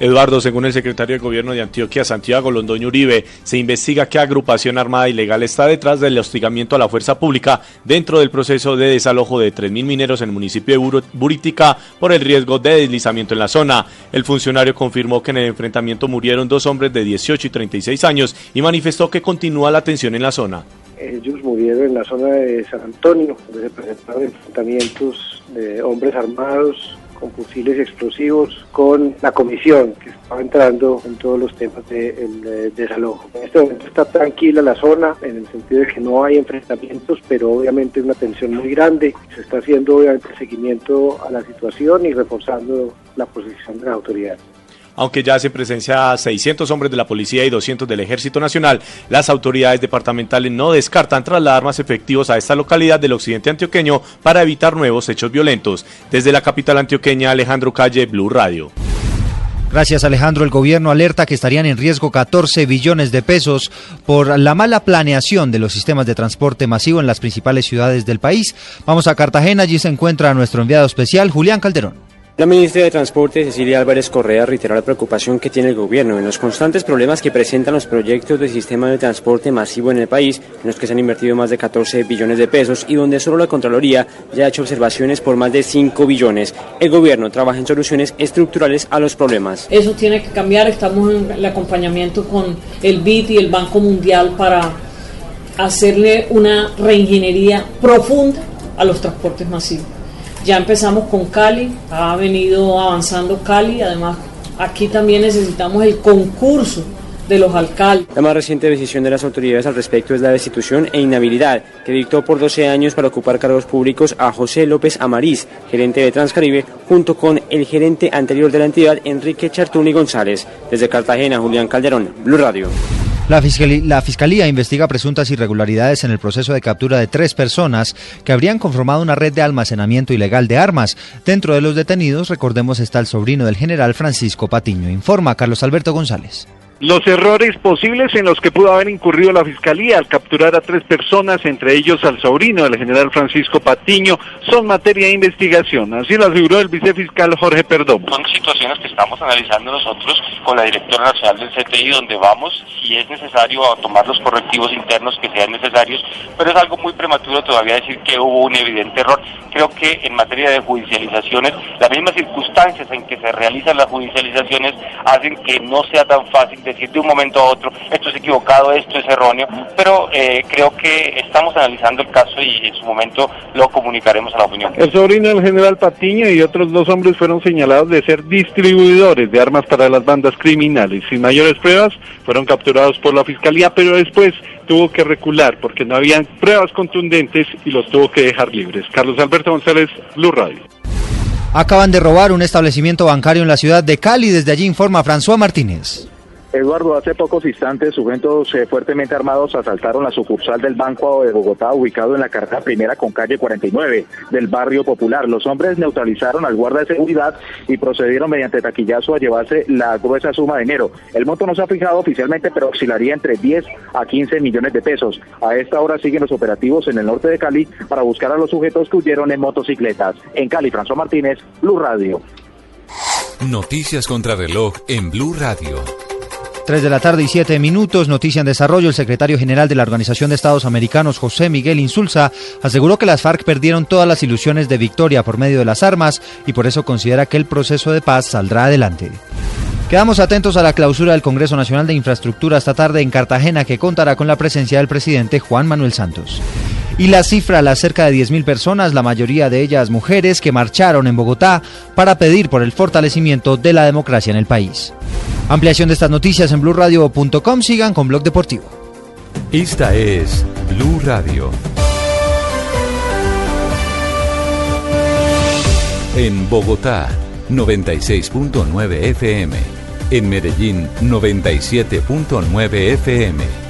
Eduardo, según el secretario de Gobierno de Antioquia, Santiago Londoño Uribe, se investiga qué agrupación armada ilegal está detrás del hostigamiento a la fuerza pública dentro del proceso de desalojo de 3.000 mineros en el municipio de Buritica por el riesgo de deslizamiento en la zona. El funcionario confirmó que en el enfrentamiento murieron dos hombres de 18 y 36 años y manifestó que continúa la tensión en la zona.
Ellos murieron en la zona de San Antonio, donde se presentaron enfrentamientos de hombres armados con fusiles explosivos con la comisión que estaba entrando en todos los temas del de, desalojo. En este momento está tranquila la zona en el sentido de que no hay enfrentamientos, pero obviamente una tensión muy grande. Se está haciendo obviamente seguimiento a la situación y reforzando la posición de las autoridades.
Aunque ya hacen presencia 600 hombres de la policía y 200 del Ejército Nacional, las autoridades departamentales no descartan trasladar más efectivos a esta localidad del occidente antioqueño para evitar nuevos hechos violentos. Desde la capital antioqueña, Alejandro Calle, Blue Radio.
Gracias Alejandro, el gobierno alerta que estarían en riesgo 14 billones de pesos por la mala planeación de los sistemas de transporte masivo en las principales ciudades del país. Vamos a Cartagena, allí se encuentra nuestro enviado especial, Julián Calderón.
La ministra de Transporte, Cecilia Álvarez Correa, reiteró la preocupación que tiene el gobierno en los constantes problemas que presentan los proyectos de sistema de transporte masivo en el país, en los que se han invertido más de 14 billones de pesos y donde solo la Contraloría ya ha hecho observaciones por más de 5 billones. El gobierno trabaja en soluciones estructurales a los problemas.
Eso tiene que cambiar. Estamos en el acompañamiento con el BID y el Banco Mundial para
hacerle una reingeniería profunda a los transportes masivos. Ya empezamos con Cali, ha venido avanzando Cali, además aquí también necesitamos el concurso de los alcaldes.
La más reciente decisión de las autoridades al respecto es la destitución e inhabilidad que dictó por 12 años para ocupar cargos públicos a José López Amariz, gerente de Transcaribe, junto con el gerente anterior de la entidad, Enrique Chartuni González. Desde Cartagena, Julián Calderón, Blue Radio.
La, Fiscalía investiga presuntas irregularidades en el proceso de captura de tres personas que habrían conformado una red de almacenamiento ilegal de armas. Dentro de los detenidos, recordemos, está el sobrino del general Francisco Patiño. Informa Carlos Alberto González.
Los errores posibles en los que pudo haber incurrido la Fiscalía al capturar a tres personas, entre ellos al sobrino del general Francisco Patiño, son materia de investigación. Así lo aseguró el vicefiscal Jorge Perdomo.
Son situaciones que estamos analizando nosotros con la directora nacional del CTI, donde vamos, si es necesario, a tomar los correctivos internos que sean necesarios, pero es algo muy prematuro todavía decir que hubo un evidente error. Creo que en materia de judicializaciones, las mismas circunstancias en que se realizan las judicializaciones hacen que no sea tan fácil decir de un momento a otro, esto es equivocado, esto es erróneo, pero eh, creo que estamos analizando el caso y en su momento lo comunicaremos a la opinión.
El sobrino del general Patiño y otros dos hombres fueron señalados de ser distribuidores de armas para las bandas criminales. Sin mayores pruebas, fueron capturados por la Fiscalía, pero después tuvo que recular porque no habían pruebas contundentes y los tuvo que dejar libres. Carlos Alberto González, Blue Radio.
Acaban de robar un establecimiento bancario en la ciudad de Cali. Desde allí informa François Martínez.
Eduardo, hace pocos instantes sujetos eh, fuertemente armados asaltaron la sucursal del Banco de Bogotá ubicado en la carrera primera con calle 49 del barrio popular. Los hombres neutralizaron al guarda de seguridad y procedieron mediante taquillazo a llevarse la gruesa suma de dinero. El monto no se ha fijado oficialmente, pero oscilaría entre 10 a 15 millones de pesos. A esta hora siguen los operativos en el norte de Cali para buscar a los sujetos que huyeron en motocicletas. En Cali, François Martínez, Blue Radio.
Noticias contra reloj en Blue Radio.
3 de la tarde y 7 minutos, noticia en desarrollo. El secretario general de la Organización de Estados Americanos, José Miguel Insulza, aseguró que las FARC perdieron todas las ilusiones de victoria por medio de las armas y por eso considera que el proceso de paz saldrá adelante. Quedamos atentos a la clausura del Congreso Nacional de Infraestructura esta tarde en Cartagena, que contará con la presencia del presidente Juan Manuel Santos. Y la cifra, las cerca de 10.000 personas, la mayoría de ellas mujeres, que marcharon en Bogotá para pedir por el fortalecimiento de la democracia en el país. Ampliación de estas noticias en blurradio.com. Sigan con Blog Deportivo.
Esta es Blue Radio. En Bogotá, 96.9 FM. En Medellín, 97.9 FM.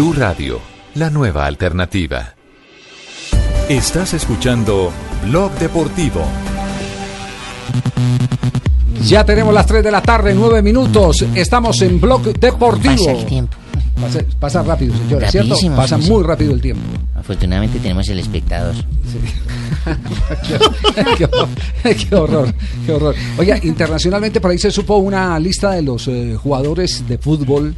Blue Radio, la nueva alternativa. Estás escuchando Blog Deportivo.
Ya tenemos las 3 de la tarde, 9 minutos. Estamos en Blog Deportivo.
Pasa el tiempo.
Pasa, pasa rápido, señores, ¿cierto?
Rapidísimo,
Pasa
sí, sí.
muy rápido el tiempo.
Afortunadamente tenemos el espectador. *laughs*
qué, horror, qué horror, qué horror. Oiga, internacionalmente por ahí se supo una lista de los eh, jugadores de fútbol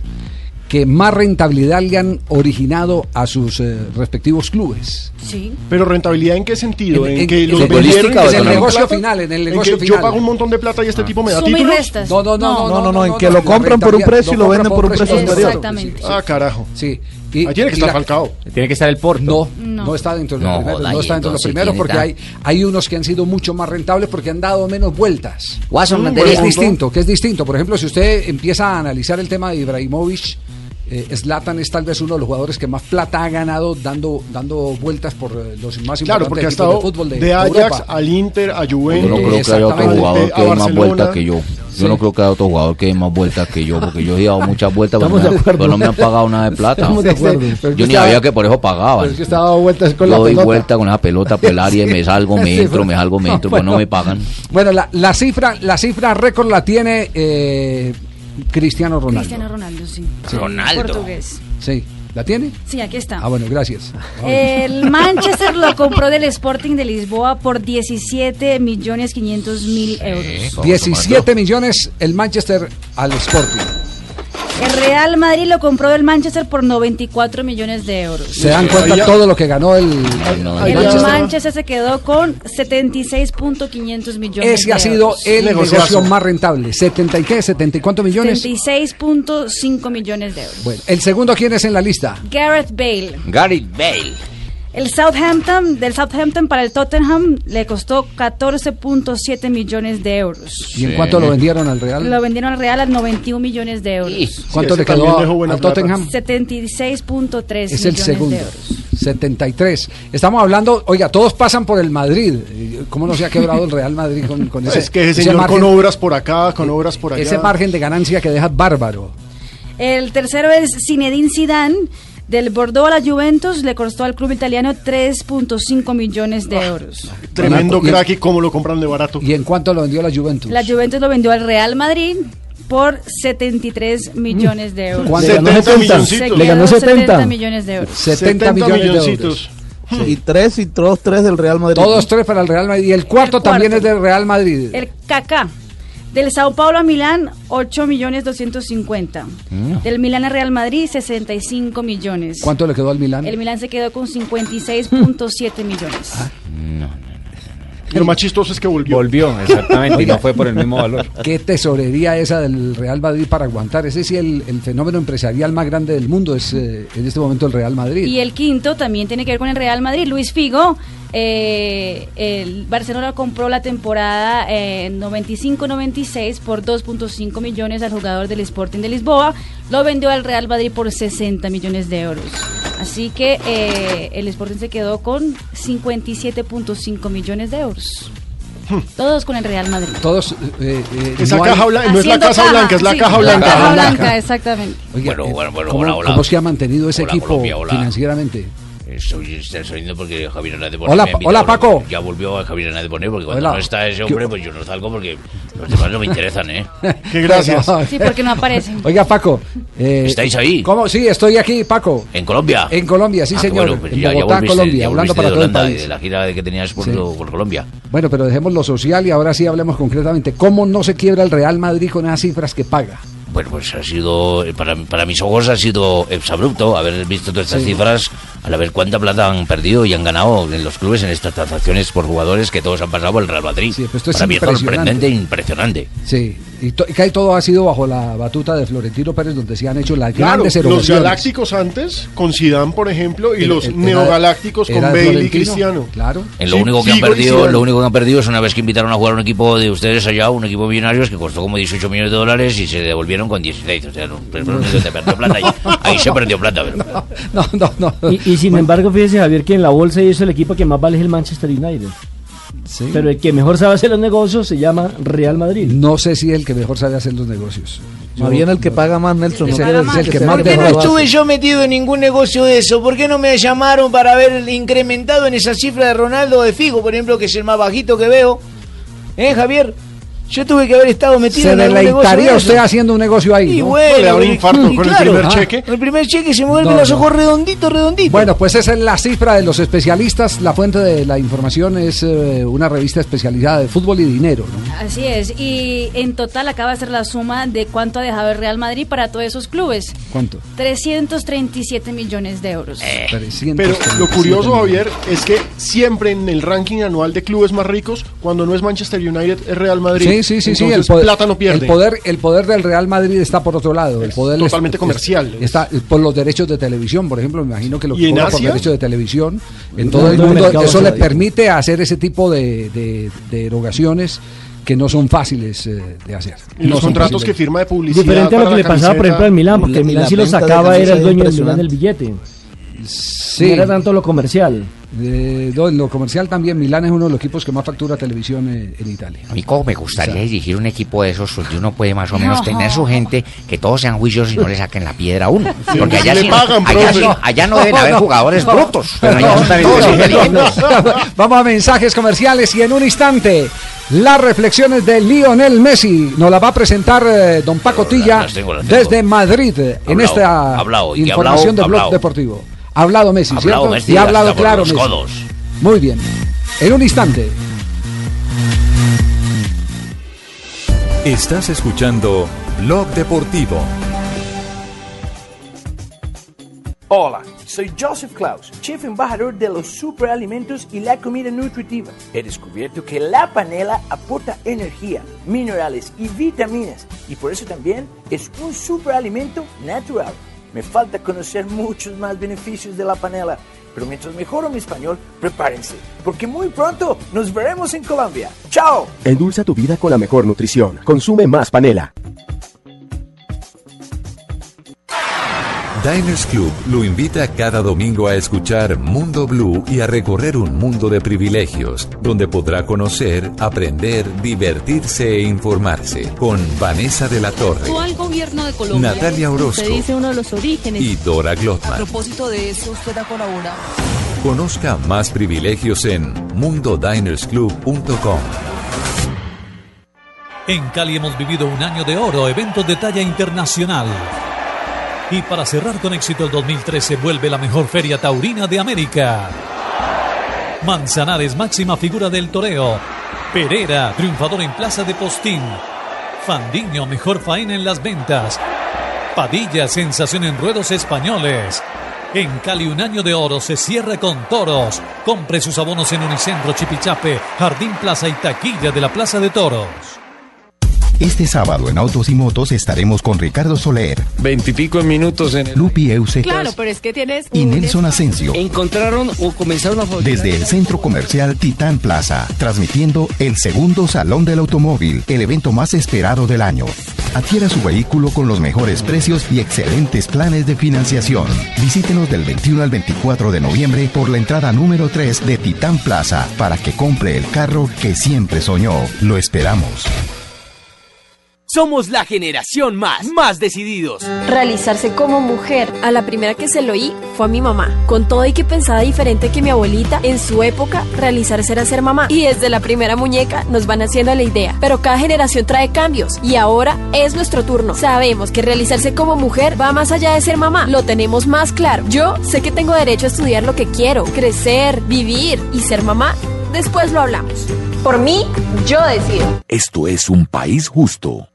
que más rentabilidad le han originado a sus eh, respectivos clubes.
Sí.
Pero rentabilidad en qué sentido?
En-
En,
en-
que
en
los vendieron y
en el negocio final, en el
¿En
negocio
que
final.
Yo pago un montón de plata y este tipo me da
y
títulos.
No, no, no,
No, no, no, en que lo compran por un precio y lo venden por un precio superior.
Exactamente.
Ah, carajo.
Sí.
Ahí tiene que
y
estar
la-
Falcao.
Tiene que estar el Porto.
No,
No.
no, está dentro de los
No,
primeros, no
y
está dentro de los primeros
¿quién
porque hay, hay unos que han sido mucho más rentables porque han dado menos vueltas.
Watson,
Mm, es distinto, que es distinto. Por ejemplo, si usted empieza a analizar el tema de Ibrahimovic, eh, Zlatan es tal vez uno de los jugadores que más plata ha ganado dando dando vueltas por eh, los más
Claro,
importantes
porque ha
equipos
estado
de fútbol de,
de Ajax
Europa.
al Inter, a
Yo
Juventus.
no creo que haya otro jugador que dé más vueltas que yo. Yo
Sí.
no creo que haya otro jugador que dé más vueltas que yo, porque yo he dado muchas vueltas, pero, no me,
acuerdo.
pero no me han pagado nada de plata.
Estamos de acuerdo.
Pero
Yo ni había que por eso pagaban.
pero es que estaba dando vueltas con
Yo
la
doy
pelota.
vuelta con esa pelota por el área y me salgo, me entro, me salgo, me entro,
No,
pero no me pagan.
Bueno, la, la cifra, la cifra récord la tiene eh, Cristiano Ronaldo.
Cristiano Ronaldo, sí.
Sí. Ronaldo.
Portugués.
Sí, ¿la tiene?
Sí, aquí está.
Ah, bueno, gracias. *laughs*
El Manchester lo compró del Sporting de Lisboa por 17 millones 500 mil euros.
17 millones el Manchester al Sporting.
El Real Madrid lo compró del Manchester por 94 millones de euros.
Se dan cuenta todo lo que ganó el, el
El
Manchester.
Manchester se quedó con 76.500 millones
Ese
de
ha sido
euros.
el negocio más rentable. ¿70 y qué? ¿70 y cuántos millones?
76.5 millones de euros.
Bueno, el segundo, ¿quién es en la lista?
Gareth Bale.
Gareth Bale.
El Southampton, del Southampton para el Tottenham le costó 14.7 millones de euros.
¿Y en cuánto lo vendieron al Real?
Lo vendieron al Real a 91 millones de euros.
¿Cuánto le quedó al Tottenham?
76.3
Es el
millones
segundo.
de euros.
73. Estamos hablando, oiga, todos pasan por el Madrid. ¿Cómo no se ha quebrado el Real Madrid con, con *laughs* ese
Es que ese señor con obras por acá, con obras por allá.
Ese margen de ganancia que deja bárbaro.
El tercero es Zinedine Zidane. Del Bordeaux a la Juventus le costó al club italiano 3.5 millones de euros.
Tremendo crack y cómo lo compran de barato.
¿Y en cuánto lo vendió la Juventus?
La Juventus lo vendió al Real Madrid por 73 millones de euros.
¿Cuánto?
Le ganó
70
70.
milloncitos.
Le ganó
Quedó
70.
millones de euros.
70, millones de euros.
Y tres y todos tres del Real Madrid.
Todos tres para el Real Madrid. Y el cuarto,
El
también es del Real Madrid.
El Kaká. Del Sao Paulo a Milán, 8 millones 250.
Mm.
Del Milán a Real Madrid, 65 millones.
¿Cuánto le quedó al Milán?
El Milán se quedó con 56.7 millones.
Ah.
Y lo más chistoso es que volvió.
Volvió, exactamente, y no fue por el mismo valor. *laughs*
Qué tesorería esa del Real Madrid para aguantar. Ese sí, el, el fenómeno empresarial más grande del mundo es eh, en este momento el Real Madrid.
Y el quinto también tiene que ver con el Real Madrid. Luis Figo, eh, el Barcelona compró la temporada eh, 95-96 por 2.5 millones al jugador del Sporting de Lisboa. Lo vendió al Real Madrid por 60 millones de euros. Así que eh, el Sporting se quedó con 57.5 millones de euros. Todos con el Real Madrid.
Todos. eh, eh,
Esa
no
caja blan- no es la Casa Blanca, es la
sí,
Caja Blanca.
La caja blanca,
Blanca.
exactamente.
Oiga,
Bueno, bueno, bueno,
¿cómo,
hola, hola.
cómo se ha mantenido ese
Hola,
equipo
Colombia,
financieramente?
Estoy, estoy saliendo porque Javier Hernández
Hola,
me ha invitado,
hola,
¿no?
Paco.
Ya volvió Javier Hernández Bonet porque cuando
Hola.
no está ese
¿Qué-
hombre, pues yo no salgo porque los demás no me interesan, ¿eh? *laughs*
Qué gracias. *laughs*
Sí, porque no aparecen.
Oiga, Paco. eh,
¿Estáis ahí?
¿Cómo? Sí, estoy aquí, Paco.
¿En Colombia?
En Colombia, sí,
Ah,
señor.
bueno, pues
en
ya, ya
Bogotá,
volviste,
Colombia,
ya
hablando para
de
todo el país.
de la gira que tenías por,
Sí.
por Colombia.
Bueno, pero dejemos lo social y ahora sí hablemos concretamente. ¿Cómo no se quiebra el Real Madrid con esas cifras que paga?
Bueno, pues ha sido, eh, para, para mis ojos ha sido exabrupto haber visto todas estas
Sí.
cifras, al ver cuánta plata han perdido y han ganado en los clubes en estas transacciones por jugadores que todos han pasado por el Real Madrid.
esto es
para mí es
impresionante.
sorprendente e impresionante.
Sí, y, to- y que todo ha sido bajo la batuta de Florentino Pérez, donde se han hecho las
Claro,
grandes
los
erogaciones.
galácticos antes, con Zidane, por ejemplo, y
El-
los
el-
neogalácticos
era
con Bale y Cristiano.
Claro.
En lo
Sí,
único que han perdido, lo único que han perdido es una vez que invitaron a jugar a un equipo de ustedes allá, un equipo millonarios que costó como 18 millones de dólares y se devolvieron con 16. O sea, no, se perdió plata ahí. *laughs* Ahí se perdió plata, pero.
No, no, no.
Y, y sin embargo, fíjese Javier que en la bolsa hizo el equipo que más vale es el Manchester United. Pero el que mejor sabe hacer los negocios se llama Real Madrid.
No sé si el que mejor sabe hacer los negocios.
Más bien el que paga más, Nelson. No
es el que más
el mejor
roba.
lo hace.
estuve yo metido en ningún negocio de eso. ¿Por qué no me llamaron para haber incrementado en esa cifra de Ronaldo o de Figo, por ejemplo, que es el más bajito que veo? ¿Eh, Javier? Yo tuve que haber estado metido
Se
en algún negocio de
usted haciendo un negocio ahí.
Y
¿no?
bueno,
Le infarto
y
con el primer
ah.
cheque.
El primer cheque se me vuelven
No,
los
no.
ojos redonditos, redonditos.
Bueno, pues esa es la cifra de los especialistas. La fuente de la información es eh, una revista especializada de fútbol y dinero. ¿no?
Así es, y en total acaba de ser la suma de cuánto ha dejado el Real Madrid para todos esos clubes.
¿Cuánto?
337 millones de euros.
Eh.
Pero
337
lo curioso. Javier, es que siempre en el ranking anual de clubes más ricos, cuando no es Manchester United, es Real Madrid.
Sí, sí, sí, sí.
Entonces,
El poder,
plata no pierde.
El poder, el poder del Real Madrid está por otro lado. El poder es-
totalmente
es-
comercial.
Está por los derechos de televisión, por ejemplo. Me imagino que lo
¿Y
que
en
cobra por derechos de televisión en todo el
mundo
Eso le permite hacer ese tipo de, de, de erogaciones que no son fáciles eh, de hacer.
Y los
No
contratos
fáciles.
que firma de publicidad.
Diferente a lo que le pasaba, por ejemplo, al Milán, porque el
la
Milán si lo sacaba era el dueño del. Milán del billete.
Sí.
No era tanto lo comercial.
Eh, lo comercial también, Milán es uno de los equipos que más factura televisión eh, en Italia.
A mí como me gustaría
O sea,
dirigir un equipo de esos donde uno puede más o menos
No.
tener su gente, que todos sean juiciosos y no le saquen la piedra a uno.
Sí,
Porque allá, sí,
pagan,
allá,
profe.
sí- allá no deben haber jugadores brutos, pero allá
No. *laughs* Vamos a mensajes comerciales y en un instante Las reflexiones de Lionel Messi nos la va a presentar eh, don Paco Tilla
las tengo, las tengo.
desde Madrid en esta información
hablado,
de Blog. Deportivo. Ha hablado Messi,
Hablado
¿cierto?
Messi,
y ha hablado claro
los
Messi.
codos.
Muy bien. En un instante.
Estás escuchando Blog Deportivo.
Hola, soy Joseph Klaus, chef embajador de los superalimentos y la comida nutritiva. He descubierto que la panela aporta energía, minerales y vitaminas y por eso también es un superalimento natural. Me falta conocer muchos más beneficios de la panela, pero mientras mejoro mi español, prepárense, porque muy pronto nos veremos en Colombia. ¡Chao!
Endulza tu vida con la mejor nutrición. Consume más panela.
Diners Club lo invita cada domingo a escuchar Mundo Blue y a recorrer un mundo de privilegios, donde podrá conocer, aprender, divertirse e informarse con Vanessa de la Torre
gobierno de Colombia.
Natalia Orozco.
Se dice uno de los orígenes.
y Dora
A
Glotman.
propósito de eso, usted ha colaborado.
Conozca más privilegios en mundodinersclub.com.
En Cali hemos vivido un año de oro, eventos de talla internacional. Y para cerrar con éxito el 2013 vuelve la mejor feria taurina de América. Manzanares, máxima figura del toreo. Pereira, triunfador en Plaza de Postín. Fandiño, mejor faena en las ventas. Padilla, sensación en ruedos españoles. En Cali un año de oro se cierra con toros. Compre sus abonos en Unicentro Chipichape, Jardín Plaza y Taquilla de la Plaza de Toros.
Este sábado en Autos y Motos estaremos con Ricardo Soler,
Veintipico minutos en el...
Lupi Euse
Claro, pero es que tienes.
y Nelson Asensio.
Encontraron o comenzaron a...
Desde el centro comercial Titán Plaza, transmitiendo el segundo Salón del Automóvil, el evento más esperado del año. Adquiera su vehículo con los mejores precios y excelentes planes de financiación. Visítenos del 21 al 24 de noviembre por la entrada número 3 de Titán Plaza para que compre el carro que siempre soñó. Lo esperamos.
Somos la generación más, más decididos.
Realizarse como mujer. A la primera que se lo oí fue a mi mamá. Con todo y que pensaba diferente que mi abuelita, en su época, realizarse era ser mamá. Y desde la primera muñeca nos van haciendo la idea. Pero cada generación trae cambios. Y ahora es nuestro turno. Sabemos que realizarse como mujer va más allá de ser mamá. Lo tenemos más claro. Yo sé que tengo derecho a estudiar lo que quiero, crecer, vivir y ser mamá. Después lo hablamos. Por mí, yo decido.
Esto es un país justo.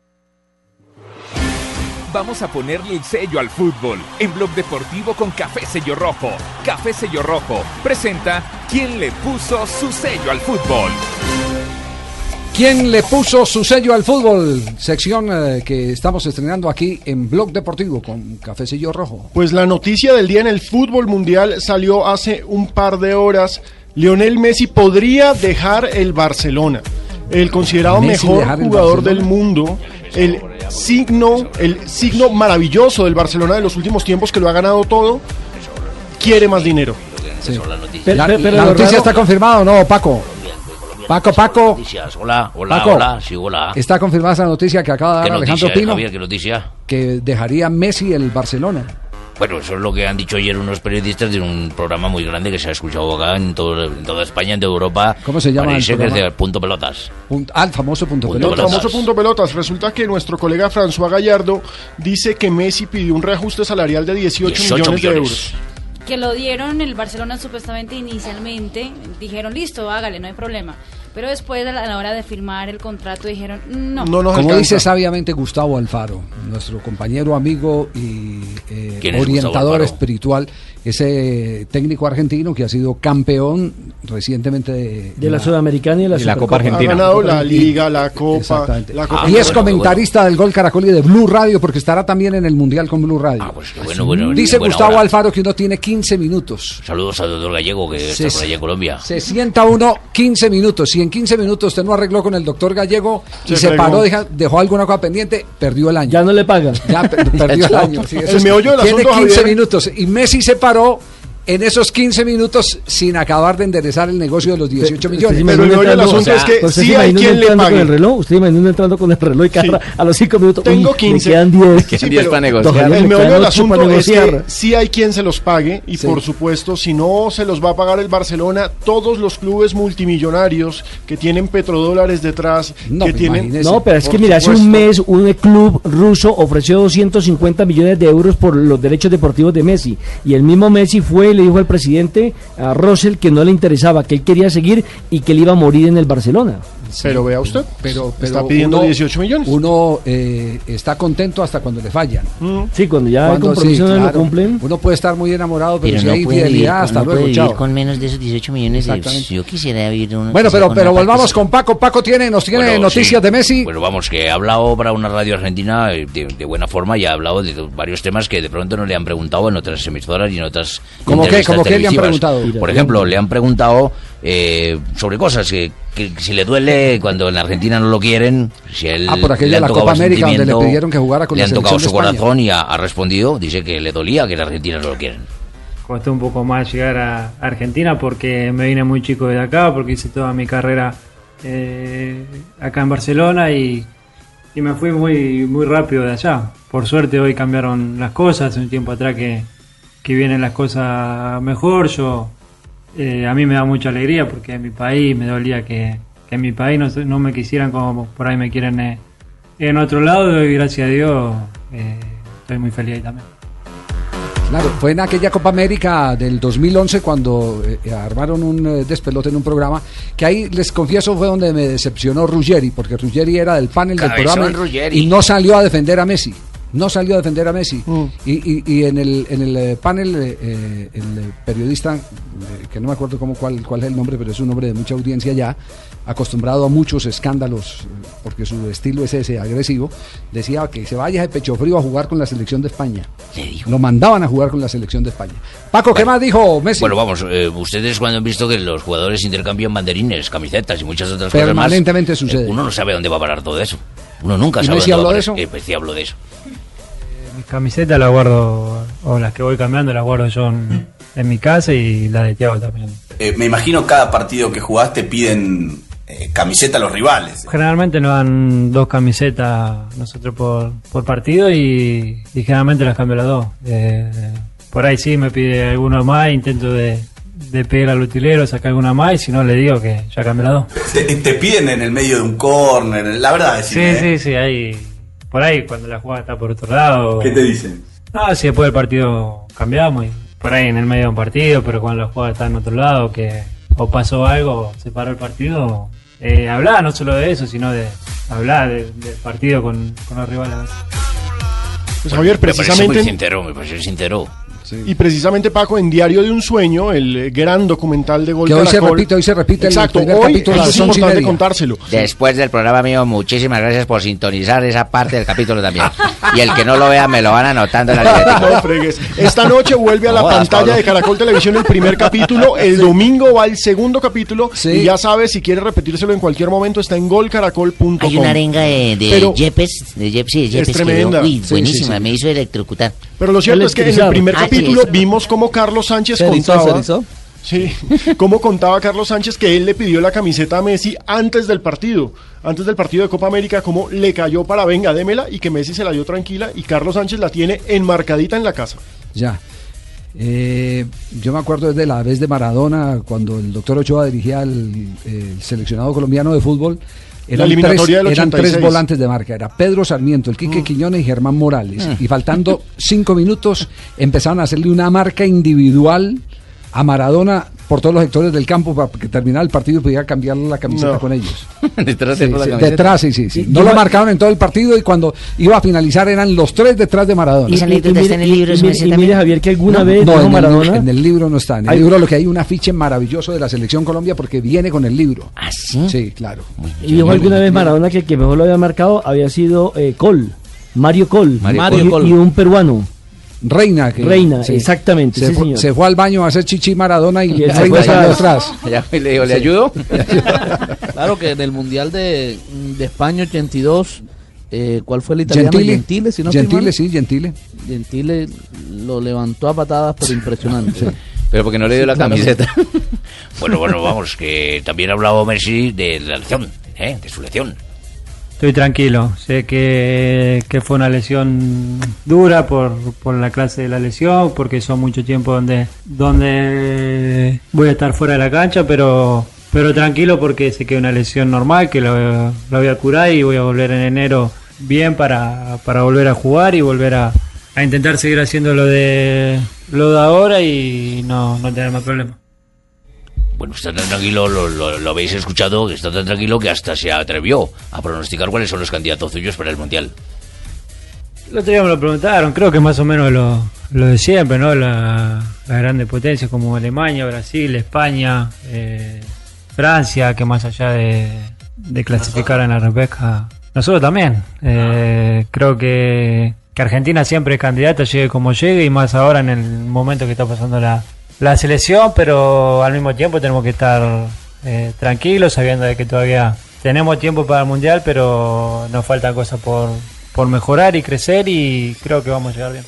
Vamos a ponerle el sello al fútbol en Blog Deportivo con Café Sello Rojo. Café Sello Rojo presenta ¿Quién le puso su sello al fútbol?
¿Quién le puso su sello al fútbol? Sección eh, que estamos estrenando aquí en Blog Deportivo con Cafecillo Rojo.
Pues la noticia del día en el fútbol mundial salió hace un par de horas. Lionel Messi podría dejar el Barcelona. El considerado
Messi
mejor
el
jugador del mundo, el signo, el signo maravilloso del Barcelona de los últimos tiempos que lo ha ganado todo, quiere más dinero.
la la noticia está confirmada no, Paco. Paco, Paco.
Hola, hola,
Paco.
hola, sí, hola.
Está confirmada esa noticia que acaba de
¿Qué
dar Alejandro Pino,
Javier? ¿Qué noticia?
que dejaría Messi el Barcelona.
Bueno, eso es lo que han dicho ayer unos periodistas de un programa muy grande que se ha escuchado acá en, todo- en toda España, en toda Europa.
¿Cómo se llama el
Parece que es de
programa?
Punto Pelotas.
Punto- ah, el famoso punto,
Punto
pelota.
El famoso punto pelotas. Resulta que nuestro colega François Gallardo dice que Messi pidió un reajuste salarial de 18,
18
millones, de
millones.
euros.
Que lo dieron el Barcelona supuestamente inicialmente. Dijeron, listo, hágale, no hay problema. Pero después, a la hora de firmar el contrato, dijeron, no.
Como dice sabiamente Gustavo Alfaro, nuestro compañero, amigo y eh,
¿Quién es Gustavo
orientador espiritual, ese técnico argentino que ha sido campeón recientemente de,
De la Sudamericana y la
de la. Copa Argentina.
Ha ganado la Liga, la Copa,
Exactamente.
la Copa
y es
Bueno,
comentarista del Gol Caracol y de Blue Radio porque estará también en el Mundial con Blue Radio.
bueno, bueno,
Dice Gustavo
hora.
Alfaro que uno tiene 15 minutos.
Saludos al doctor Gallego que está
Se-
por allá en Colombia.
Se sienta uno 15 minutos. Si en 15 minutos usted no arregló con el doctor Gallego y
Se
paró, deja- dejó alguna cosa pendiente, perdió el año. Ya
no le pagan.
Ya per- perdió el *laughs* año. sí,
El
es-
meollo del
Tiene
asunto,
15
Javier.
minutos. Y Messi se paró Claro en esos 15 minutos sin acabar de enderezar el negocio de los 18 millones.
¿Usted se imagina entrando- ¿usted se imagina uno entrando con el reloj? ¿Usted imagina entrando con el reloj y cada- a los 5 minutos?
Tengo
uy,
15.
Me quedan 10.
Sí, pero
Don Javier,
El
me
meollo
quedan
del asunto
para
es que
negociar.
sí hay quien se los pague y por supuesto si no se los va a pagar el Barcelona, todos los clubes multimillonarios que tienen petrodólares detrás, que tienen...
No, pero es que
Por
mira, hace un mes un club ruso ofreció 250 millones de euros por los derechos deportivos de Messi. Y el mismo Messi fue y le dijo al presidente, a Russell, que no le interesaba, que él quería seguir y que él iba a morir en el Barcelona.
Pero vea usted,
pero, pero
está pidiendo
uno-
18 millones.
Uno eh, está contento hasta cuando le fallan.
Sí, cuando ya
Cuando-
compromiso
sí,
no lo
claro.
cumplen.
Uno puede estar muy enamorado, pero,
Pero
si
no
hay infidelidad,
con-
hasta
no
luego,
puede vivir con menos de esos 18 millones. de-
Exactamente.
yo quisiera vivir uno
Bueno, pero, pero volvamos con Paco. Paco tiene, nos tiene
Bueno,
noticias
sí.
de Messi.
Bueno, vamos, que ha hablado para una radio argentina eh, de, de buena forma y ha hablado de varios temas que de pronto no le han preguntado en otras emisoras y en otras
¿Cómo qué? ¿Cómo qué le han preguntado?
Por ejemplo, le han preguntado eh, sobre cosas que, que si le duele cuando en Argentina no lo quieren, si él
Ah, por
han
la Copa América, donde le pidieron que jugara con
le
la
han tocado su corazón y ha, ha respondido, dice que le dolía que en Argentina no lo quieren.
costó un poco más llegar a Argentina porque me vine muy chico de acá, porque hice toda mi carrera eh, acá en Barcelona y, y me fui muy, muy rápido de allá. Por suerte hoy cambiaron las cosas, hace un tiempo atrás que, que vienen las cosas mejor. Yo eh, A mí me da mucha alegría porque en mi país me dolía que, que en mi país no, se- no me quisieran como por ahí me quieren eh, en otro lado y gracias a Dios eh, estoy muy feliz ahí también.
Claro, fue en aquella Copa América del 2011 cuando eh, armaron un eh, despelote en un programa, que ahí les confieso fue donde me decepcionó Ruggeri, porque Ruggeri era del panel del programa
Ruggeri.
y no salió a defender a Messi. No salió a defender a Messi.
Mm.
Y, y- y en el, en el eh, panel, eh, eh, el periodista, eh, que no me acuerdo cómo, cuál, cuál es el nombre, pero es un hombre de mucha audiencia ya, acostumbrado a muchos escándalos, porque su estilo es ese, agresivo, decía que se vaya de pecho frío a jugar con la selección de España. Lo mandaban a jugar con la selección de España. Paco, ¿qué más dijo Messi?
Bueno, vamos, eh, ustedes cuando han visto que los jugadores intercambian banderines, camisetas y muchas otras cosas más,
Permanentemente sucede.
uno no sabe dónde va a parar todo eso. Uno nunca
¿Y
sabe dónde va a
habló de eso?
Eh, pues sí habló de eso.
Mis camisetas las guardo, o las que voy cambiando las guardo yo en, en mi casa y las de Tiago también.
Eh, me imagino cada partido que jugaste piden eh, camiseta a los rivales.
Generalmente nos dan dos camisetas nosotros por, por partido y, y generalmente las cambio las dos. Eh, por ahí sí me pide alguno más, intento de, de pegar al utilero, sacar alguna más y si no le digo que ya cambio las dos.
Te, te piden en el medio de un córner, la verdad
Sí,
decime, ¿eh?
sí, sí, ahí, por ahí cuando la jugada está por otro lado.
¿Qué te dicen?
No, si después del partido cambiamos y por ahí en el medio de un partido, pero cuando la jugada está en otro lado, que o pasó algo, se paró el partido, eh, hablar no solo de eso, sino de hablar de- del partido con, con los rivales.
Pues, Javier,
Me parece muy
precisamente...
sincero, me parece sincero.
Y precisamente Paco en Diario de un Sueño, el eh, gran documental de Gol
Que hoy se
Caracol.
repite, hoy se repite el
Exacto,
primer
hoy
capítulo a
eso es importante contárselo.
Después del programa mío, muchísimas gracias por sintonizar esa parte del capítulo también. *laughs* Y el que no lo vea me lo van anotando en la. *laughs*
No fregues. Esta noche vuelve a la
jodas,
pantalla
Pablo.
de Caracol Televisión el primer capítulo. El *laughs* domingo va el segundo capítulo. Y ya sabes, si quieres repetírselo en cualquier momento, está en golcaracol.com.
Hay una arenga de, de
Pero-
Yepes, de Yepes, sí, de
Es
Yepes que
tremenda.
veo- uy,
Sí,
buenísima,
sí, sí.
me hizo electrocutar.
Pero lo cierto es que en el primer
Ah, sí,
capítulo vimos cómo Carlos Sánchez
¿Se
contaba.
se erizó?
Sí, *laughs* cómo contaba Carlos Sánchez que él le pidió la camiseta a Messi antes del partido, antes del partido de Copa América, cómo le cayó para venga, démela y que Messi se la dio tranquila y Carlos Sánchez la tiene enmarcadita en la casa.
Ya. Eh, yo me acuerdo desde la vez de Maradona, cuando el doctor Ochoa dirigía el, el seleccionado colombiano de fútbol.
La eliminatoria del
eran tres
86.
volantes de marca. Era Pedro Sarmiento, el Quique Quiñones y Germán Morales.
Mm.
Y faltando cinco minutos empezaron a hacerle una marca individual a Maradona por todos los sectores del campo para que terminara el partido y pudiera cambiar la camiseta
No.
con ellos. *laughs*
Detrás
Sí,
de la
sí,
camiseta.
detrás, sí, sí, sí. No lo marcaron en todo el partido y cuando iba a finalizar eran los tres detrás de Maradona.
Esa anécdota está en el libro,
y mire- y Javier, que alguna vez
no,
dijo
en el,
Maradona-
en el libro no está. En el
Hay-
libro lo que hay un afiche maravilloso de la selección Colombia porque viene con el libro.
¿Ah, sí?
Sí, claro.
Y dijo alguna vez Maradona que el que mejor lo había marcado había sido eh, Col, Mario Col,
Mario
y,
Col.
y un peruano.
Reina. Que,
Reina,
sí.
exactamente,
Se,
sí, señor.
se fue al baño a hacer chichi Maradona y,
Y se
Reina
fue atrás.
atrás. *laughs*
Ya, y le digo, ¿le
Sí.
ayudo? *laughs*
Claro que en el Mundial de, de España 82, eh, ¿cuál fue el italiano?
Gentile.
Gentile, si no
Gentile, sí, Gentile.
Gentile lo levantó a patadas, pero impresionante.
Pero porque no le dio la
claro.
camiseta. *laughs* bueno, bueno, vamos, que también ha hablado Messi de la lesión, ¿eh? de su lesión.
Estoy tranquilo, sé que, que fue una lesión dura por, por la clase de la lesión, porque son mucho tiempo donde, donde voy a estar fuera de la cancha, pero, pero tranquilo porque sé que es una lesión normal, que lo, lo voy a curar y voy a volver en enero bien para, para volver a jugar y volver a, a intentar seguir haciendo lo de, lo de ahora y no, no tener más problemas.
Bueno, está tan tranquilo, lo, lo- habéis escuchado, que está tan tranquilo que hasta se atrevió a pronosticar cuáles son los candidatos suyos para el Mundial.
El otro día me lo preguntaron, creo que más o menos lo, lo de siempre, ¿no? La- Las grandes potencias como Alemania, Brasil, España, eh, Francia, que más allá de, de clasificar en la repesca, nosotros también. Eh, creo que, que Argentina siempre es candidata, llegue como llegue, y más ahora en el momento que está pasando la, la selección, pero al mismo tiempo tenemos que estar eh, tranquilos, sabiendo de que todavía tenemos tiempo para el Mundial, pero nos faltan cosas por, por mejorar y crecer y creo que vamos a llegar bien.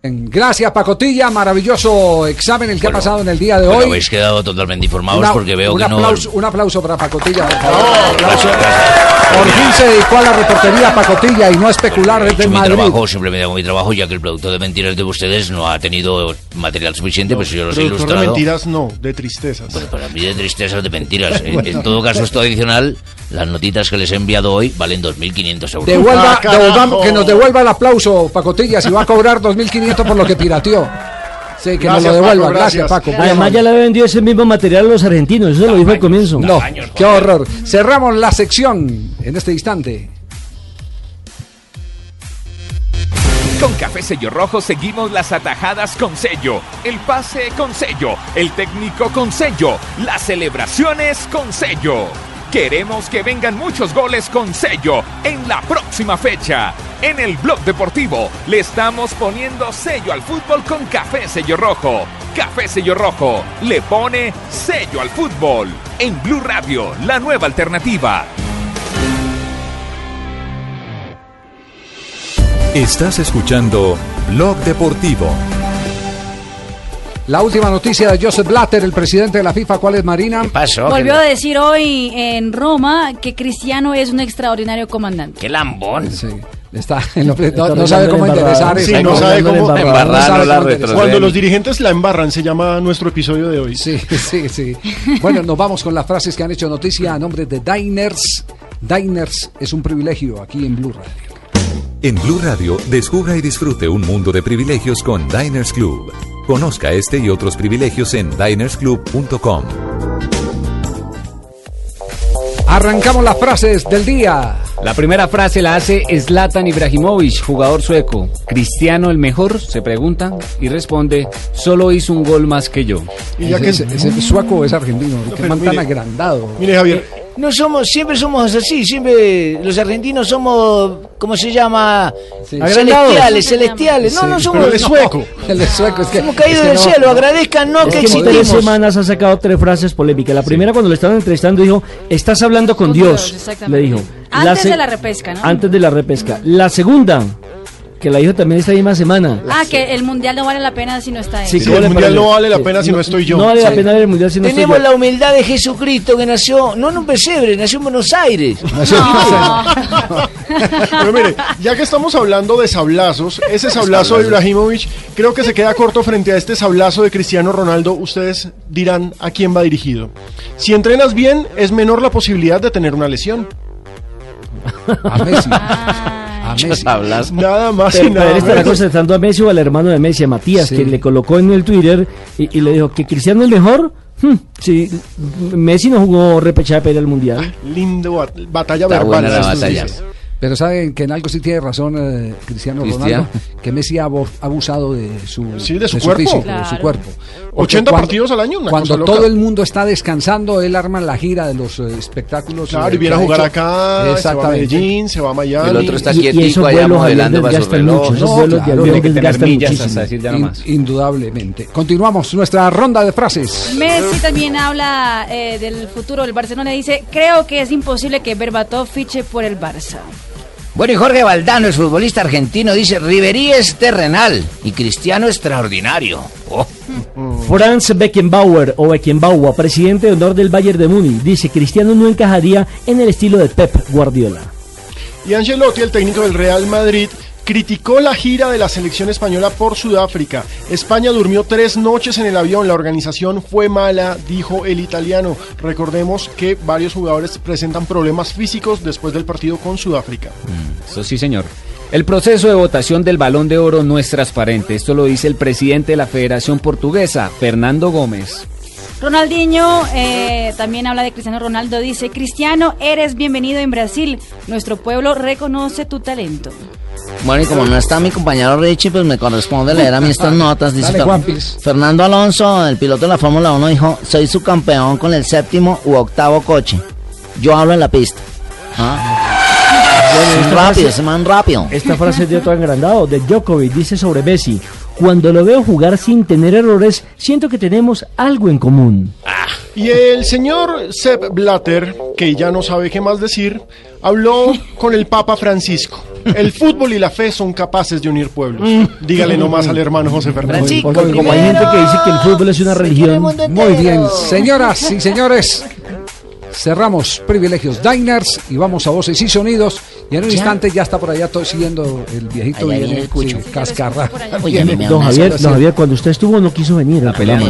Gracias, Pacotilla. Maravilloso examen el que ha pasado en el día de
Bueno,
hoy.
habéis quedado totalmente informados
Una-
porque veo
un
que no...
aplauso, Un aplauso para Pacotilla, por favor. Un aplauso. Por fin se dedicó a la reportería Pacotilla y no a especular
He
desde
mi
Madrid.
trabajo, simplemente hago mi trabajo, ya que el producto de mentiras de ustedes no ha tenido material suficiente, pues yo los he
Productor de
ilustrado.
mentiras no, de tristezas.
Bueno, para mí de tristezas de mentiras. *laughs* En, en todo caso, esto adicional, las notitas que les he enviado hoy valen 2.500 euros.
Devuelva,
Ah,
que nos devuelva el aplauso, Pacotilla, si va a cobrar 2.500 por lo que pirateó. Sí, que nos
Gracias,
lo devuelva.
Paco,
gracias,
gracias.
Paco.
Además ya le había vendido ese mismo material a los argentinos, eso lo dijo al comienzo.
No, qué horror. Cerramos la sección en este instante.
Con Café Sello Rojo seguimos las atajadas con sello, el pase con sello, el técnico con sello, las celebraciones con sello. Queremos que vengan muchos goles con sello en la próxima fecha. En el blog deportivo le estamos poniendo sello al fútbol con Café Sello Rojo. Café Sello Rojo le pone sello al fútbol. En Blue Radio, la nueva alternativa.
Estás escuchando Blog Deportivo.
La última noticia de Joseph Blatter, el presidente de la FIFA. ¿Cuál es, Marina? ¿Qué
pasó?
Volvió a decir hoy en Roma que Cristiano es un extraordinario comandante.
¡Qué lambón!
Sí. Está, no, no sabe cómo interesar
Sí, no sabe cómo
embarrar, no.
Cuando los dirigentes la embarran, se llama nuestro episodio de hoy.
Sí, *laughs* sí, sí. Bueno, nos vamos con las frases que han hecho noticia a nombre de Diners. Diners es un privilegio aquí en Blue Radio.
En Blue Radio, descubra y disfrute un mundo de privilegios con Diners Club. Conozca este y otros privilegios en dinersclub.com.
Arrancamos las frases del día.
La primera frase la hace Zlatan Ibrahimovic, jugador sueco. ¿Cristiano el mejor? Se pregunta y responde, solo hizo un gol más que yo.
Y ya que es, es el sueco o es argentino, que
pero
man tan agrandado.
Mire, Javier,
No somos, siempre somos así, siempre los argentinos somos, ¿cómo se llama?
Agrandados.
Celestiales, celestiales. No,
Sí,
no somos. no.
sueco.
El sueco es que
Hemos caído
es que
del
no-
cielo, agradezcan, no,
Es
que
que en tres
existimos.
semanas ha sacado tres frases polémicas. La primera, cuando le estaban entrevistando, dijo: Estás hablando con
Con
Dios.
Dios, exactamente.
Le dijo.
Antes
se-
de la repesca, ¿no?
Antes de la repesca. La segunda, que la dijo también esta misma semana.
Ah, que el mundial no vale la pena si no está él.
Sí,
Sí,
que
el mundial no vale la
sí,
pena si no estoy yo.
No vale la pena ver el mundial si no estoy
Tenemos
yo.
la humildad de Jesucristo que nació, no en un pesebre, nació en Buenos Aires. *laughs* *laughs*
Pero mire, ya que estamos hablando de sablazos, ese sablazo de Ibrahimovic creo que se queda corto frente a este sablazo de Cristiano Ronaldo. Ustedes dirán a quién va dirigido. Si entrenas bien, es menor la posibilidad de tener una lesión.
A Messi. A Messi.
Nada más
Pero,
y
pero
nada
él estará
menos.
concentrando a Messi o al hermano de Messi, a Matías,
Sí.
que le colocó en el Twitter y, y le dijo que Cristiano es mejor. Hmm, sí, Messi no jugó repechaje para ir al mundial.
Lindo bat- batalla
Está
verbal.
buena la batalla.
Pero saben que en algo sí tiene razón eh, Cristiano
Cristiano.
Ronaldo, que Messi ha abusado de su,
Sí, de su cuerpo.
físico, de
Claro.
su cuerpo.
80
cuando-
partidos al año, una
Cuando
cosa loca.
todo el mundo está descansando, él arma la gira de los eh, espectáculos.
Claro,
eh,
y viene a jugar
hecho.
acá, se va a
Exactamente.
Medellín, se va a Miami.
El otro está quietico
esos
allá
vuelos
modelando para su reloj.
mucho, esos
No,
vuelos de
claro,
avión
tiene que
tener millas hasta decir ya no
In-
más.
indudablemente. Continuamos nuestra ronda de frases.
Messi también habla eh, del futuro del Barcelona. Dice, creo que es imposible que Berbatov fiche por el Barça.
Bueno, y Jorge Valdano, el futbolista argentino, dice, Riverí es terrenal y Cristiano extraordinario. Oh.
Franz Beckenbauer o Beckenbauer, presidente de honor del Bayern de Múnich, dice Cristiano no encajaría en el estilo de Pep Guardiola.
Y Angelotti, el técnico del Real Madrid, criticó la gira de la selección española por Sudáfrica. España durmió tres noches en el avión, la organización fue mala, dijo el italiano. Recordemos que varios jugadores presentan problemas físicos después del partido con Sudáfrica.
Eso sí, señor. El proceso de votación del balón de oro no es transparente. Esto lo dice el presidente de la Federación Portuguesa, Fernando Gómez.
Ronaldinho eh, también habla de Cristiano Ronaldo. Dice, Cristiano, eres bienvenido en Brasil. Nuestro pueblo reconoce tu talento.
Bueno, y como no está mi compañero Richie, pues me corresponde leer a mí estas notas. Dice
Dale.
Fernando Alonso, el piloto de la Fórmula 1, dijo, soy su campeón con el séptimo u octavo coche. Yo hablo en la pista. ¿Ah?
esta
rápido,
frase-
ese man rápido.
Esta frase es de otro engrandado, de Djokovic, dice sobre Messi. Cuando lo veo jugar sin tener errores, siento que tenemos algo en común.
Y el señor Sepp Blatter, que ya no sabe qué más decir, habló con el Papa Francisco. El fútbol y la fe son capaces de unir pueblos. Dígale nomás al hermano José Fernando.
Porque como hay gente que dice que el fútbol es una religión.
Muy bien, señoras y señores. Cerramos privilegios Diners y vamos a voces y sonidos. Y en un
¿Ya?
instante ya está por allá todo siguiendo el viejito
ay,
viene,
ay, escucho.
sí, cascarra.
Oye,
Don Javier, don Javier, cuando usted estuvo no quiso venir a
pelea.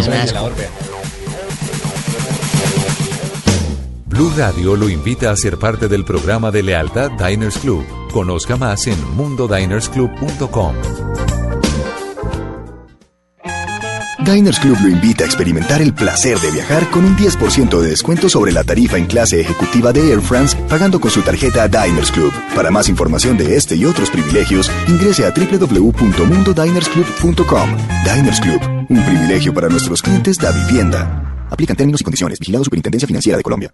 Blue Radio lo invita a ser parte del programa de lealtad Diners Club. Conozca más en mundodinersclub.com.
Diners Club lo invita a experimentar el placer de viajar con un 10% de descuento sobre la tarifa en clase ejecutiva de Air France pagando con su tarjeta Diners Club. Para más información de este y otros privilegios, ingrese a www.mundodinersclub.com. Diners Club, un privilegio para nuestros clientes da vivienda. Aplican términos y condiciones. Vigilado Superintendencia Financiera de Colombia.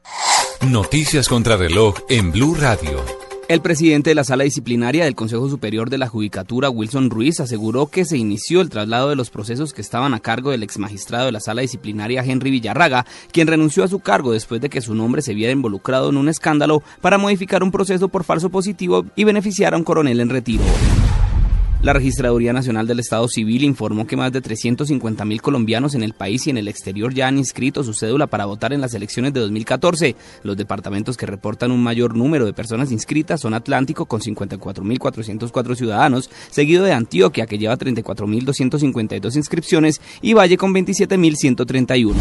Noticias contra reloj en Blue Radio.
El presidente de la Sala Disciplinaria del Consejo Superior de la Judicatura, Wilson Ruiz, aseguró que se inició el traslado de los procesos que estaban a cargo del exmagistrado de la Sala Disciplinaria, Henry Villarraga, quien renunció a su cargo después de que su nombre se viera involucrado en un escándalo para modificar un proceso por falso positivo y beneficiar a un coronel en retiro. La Registraduría Nacional del Estado Civil informó que más de 350 mil colombianos en el país y en el exterior ya han inscrito su cédula para votar en las elecciones de 2014. Los departamentos que reportan un mayor número de personas inscritas son Atlántico con 54.404 ciudadanos, seguido de Antioquia que lleva 34.252 inscripciones y Valle con 27.131.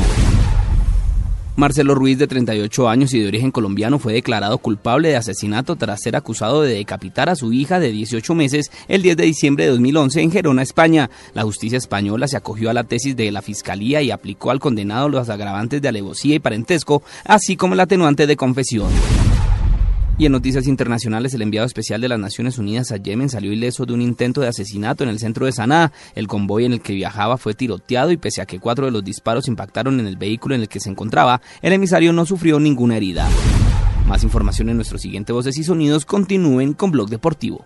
Marcelo Ruiz, de 38 años y de origen colombiano, fue declarado culpable de asesinato tras ser acusado de decapitar a su hija de 18 meses el 10 de diciembre de 2011 en Gerona, España. La justicia española se acogió a la tesis de la fiscalía y aplicó al condenado los agravantes de alevosía y parentesco, así como el atenuante de confesión. Y en noticias internacionales, el enviado especial de las Naciones Unidas a Yemen salió ileso de un intento de asesinato en el centro de Sanaa. El convoy en el que viajaba fue tiroteado y pese a que cuatro de los disparos impactaron en el vehículo en el que se encontraba, el emisario no sufrió ninguna herida. Más información en nuestro siguiente Voces y Sonidos. Continúen con Blog Deportivo.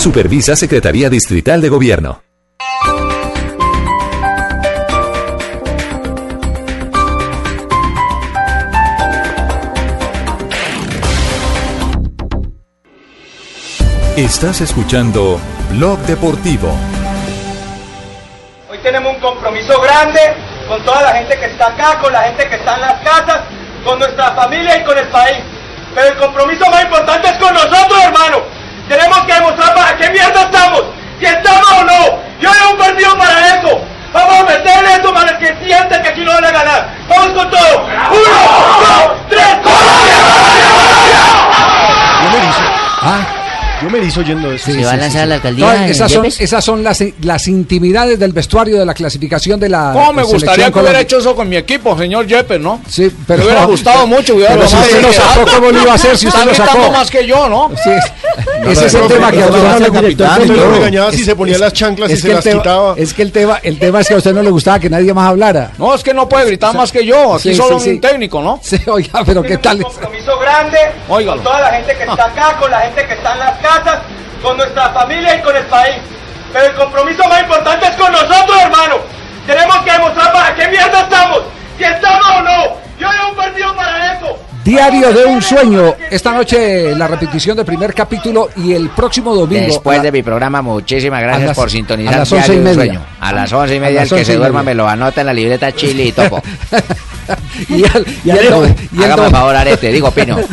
Supervisa Secretaría Distrital de Gobierno. Estás escuchando Blog Deportivo.
Hoy tenemos un compromiso grande con toda la gente que está acá, con la gente que está en las casas, con nuestra familia y con el país. Pero el compromiso más importante es con nosotros, hermano. Tenemos que demostrar para qué mierda estamos, si estamos o no. Yo hay un partido para eso. Vamos a meterle eso para que sienten que aquí no van a ganar. Vamos con todo. Uno, dos, tres,
Yo me erizo. Yo me erizo oyendo eso.
Sí, sí, sí, sí. No, esas, son, esas son las, las intimidades del vestuario de la clasificación de la.
¿Cómo me gustaría que
Colombia.
hubiera hecho eso con mi equipo, señor Yepes, no?
Sí, pero
Me hubiera gustado mucho. Hubiera
pero si
tomado
usted lo sacó. ¿cómo lo iba a hacer si usted
Está
lo sacó?
gritando más que yo, ¿no?
Sí, ese es el tema que a le
sea capitán, lo regañaba si se ponía las chanclas y
es
se
que el
las
tema-
quitaba.
Es que el tema, el tema es que a usted no le gustaba que nadie más hablara.
No, es que no puede gritar más que yo. Aquí
Sí,
solo un técnico, ¿no?
Sí, oiga, pero qué tal.
compromiso grande con toda la gente que está acá, con la gente que está en las con nuestra familia y con el país. Pero el compromiso más importante es con nosotros, hermano. Tenemos que demostrar para qué mierda estamos, si estamos o no. Yo hay un partido para eso.
Diario de un sueño. Esta noche la repetición del primer capítulo y el próximo domingo.
Después de mi programa, muchísimas gracias
las-
por sintonizar
a las
Diario
once y
de un
media.
Sueño. A las once y media, el que se duerma me lo anota en la libreta Chile y *laughs* Topo.
y el, y el el
Hágame el favor, Arete, digo Pino. *laughs*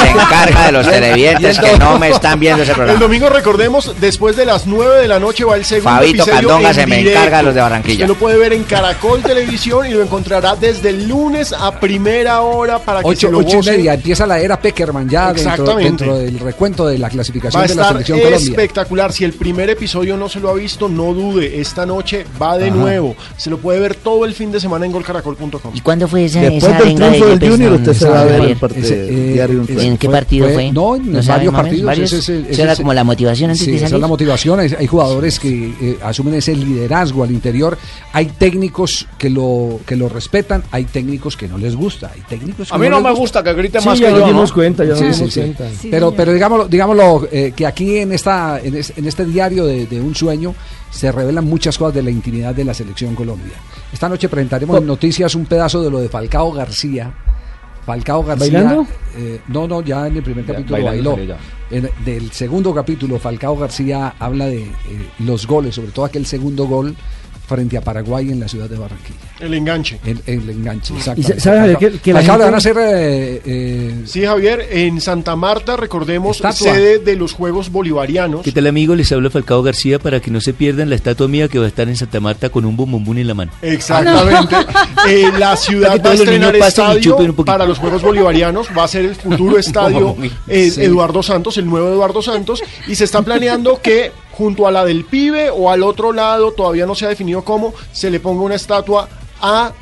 Se encarga de los televidentes que no me están viendo ese
El
programa.
domingo, recordemos, después de las 9 de la noche va el segundo
Fabito
episodio
Candonga se me
directo.
encarga de los de Barranquilla.
Usted lo puede ver en Caracol Televisión y lo encontrará desde el lunes a primera hora para que
Ocho,
se lo
ocho y media, empieza la era Peckerman ya dentro, dentro del recuento de la clasificación
Va a
de la
estar
selección Colombia.
espectacular. Si el primer episodio no se lo ha visto, no dude. Esta noche va de
Ajá.
nuevo. Se lo puede ver todo el fin de semana en golcaracol.com.
¿Y cuándo fue esa,
Después
esa
del triunfo Junior, usted se va a ver el partido
Ese, eh,
¿En qué partido fue?
No, en
¿No sabe
varios partidos.
¿Varios?
Ese es el-
¿Eso
ese
era como la motivación antes
sí,
de
esa es
salir?
la motivación. Hay, hay jugadores que eh, asumen ese liderazgo al interior. Hay técnicos que lo que lo respetan. Hay técnicos que no les gusta. Hay técnicos que
A mí no me
gusta.
gusta que grite
Sí,
más que
nos
yo,
dimos
¿no?
cuenta, ya nos
Sí,
dimos
sí, sí.
cuenta.
pero, pero digámoslo, digámoslo eh, que aquí en esta, en, es- en este diario de, de un sueño se revelan muchas cosas de la intimidad de la selección Colombia. Esta noche presentaremos en noticias un pedazo de lo de Falcao García. Falcao García.
¿Bailando?
eh, no, no, ya en el primer
Ya,
capítulo bailó. En- del segundo capítulo, Falcao García habla de eh, los goles, sobre todo aquel segundo gol frente a Paraguay en la ciudad de Barranquilla.
El enganche.
El, el enganche,
¿Y
exactamente.
sabe, Javier, que- que la
Falcao le
gente-
van a hacer eh, eh,
Sí, Javier, en Santa Marta, recordemos,
Estatua.
sede de los Juegos Bolivarianos.
¿Qué tal amigo? Les habla Falcao García para que no se pierdan la estatua mía que va a estar en Santa Marta con un bombombún en la mano.
Exactamente. Eh, la ciudad va a estrenar estadio para los Juegos Bolivarianos. Va a ser el futuro *laughs* estadio eh,
Sí.
Eduardo Santos, el nuevo Eduardo Santos. Y se está planeando que junto a la del pibe o al otro lado, todavía no se ha definido cómo, se le ponga una estatua a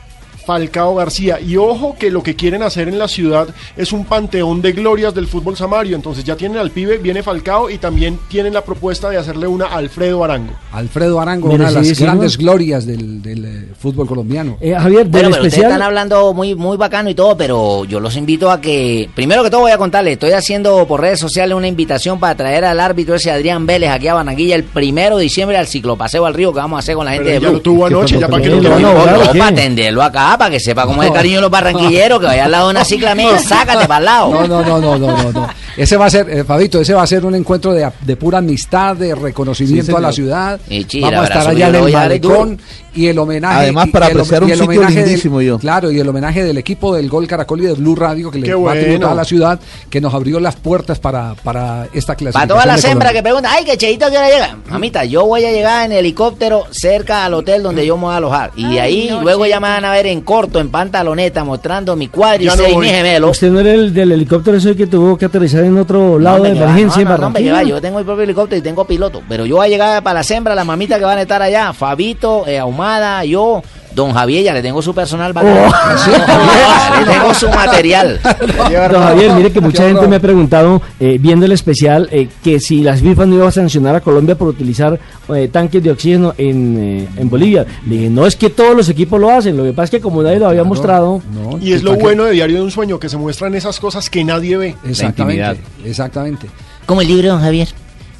Falcao García. Y ojo que lo que quieren hacer en la ciudad es un panteón de glorias del fútbol samario. Entonces ya tienen al pibe, viene Falcao y también tienen la propuesta de hacerle una a Alfredo Arango.
Alfredo Arango, una de las grandes glorias del, del, eh, fútbol colombiano.
Eh, Javier,
Bueno, pero ustedes están hablando muy, muy bacano y todo, pero yo los invito a que, primero que todo voy a contarles, estoy haciendo por redes sociales una invitación para traer al árbitro ese Adrián Vélez aquí a Barranquilla el primero de diciembre al ciclopaseo al río que vamos a hacer con la gente
Pero
de
ya
Blue.
lo tuvo anoche, ya para que no
No, no, no, para atenderlo acá, para que sepa cómo es el cariño de los barranquilleros, que vaya al lado de una cicla mía, sácate para el lado.
No, no, no, no, no, no, no. Ese va a ser, eh, Fabito, ese va a ser un encuentro de, de pura amistad, de reconocimiento
Sí,
a la ciudad.
Y
Vamos a estar allá en el malecón y el homenaje.
Además, para apreciar un sitio
del-
lindísimo yo.
Claro, y el homenaje del equipo del Gol Caracol y de Blue Radio que le
Qué
va a tributar
bueno.
a la ciudad, que nos abrió las puertas para, para esta
Para
clasificación.
todas las hembras que preguntan, ay, que Cheito, ¿a ¿qué hora llega? Mamita, yo voy a llegar en helicóptero cerca al hotel donde yo me voy a alojar. Y ahí luego ya me van a ver en corto, en pantaloneta, mostrando mi cuádriceps y mi gemelo.
¿Usted no era el del helicóptero ese que tuvo que aterrizar en otro lado de emergencia
no,
en
no, no, yo tengo mi propio helicóptero y tengo piloto. Pero yo voy a llegar para las hembras, las mamitas que van a estar allá. Fabito, eh, Ahumada, yo, Don Javier, ya le tengo su personal. bacano. Ya le tengo su material. *laughs*
Don Javier, mire que mucha gente me ha preguntado, eh, viendo el especial, eh, que si las FIFA no iba a sancionar a Colombia por utilizar eh, tanques de oxígeno en, eh, en Bolivia. Le dije, no es que todos los equipos lo hacen, lo que pasa es que como nadie lo había mostrado...
Y es lo bueno de Diario de un Sueño, que se muestran esas cosas que nadie ve.
Exactamente, exactamente.
Como el libro, don Javier.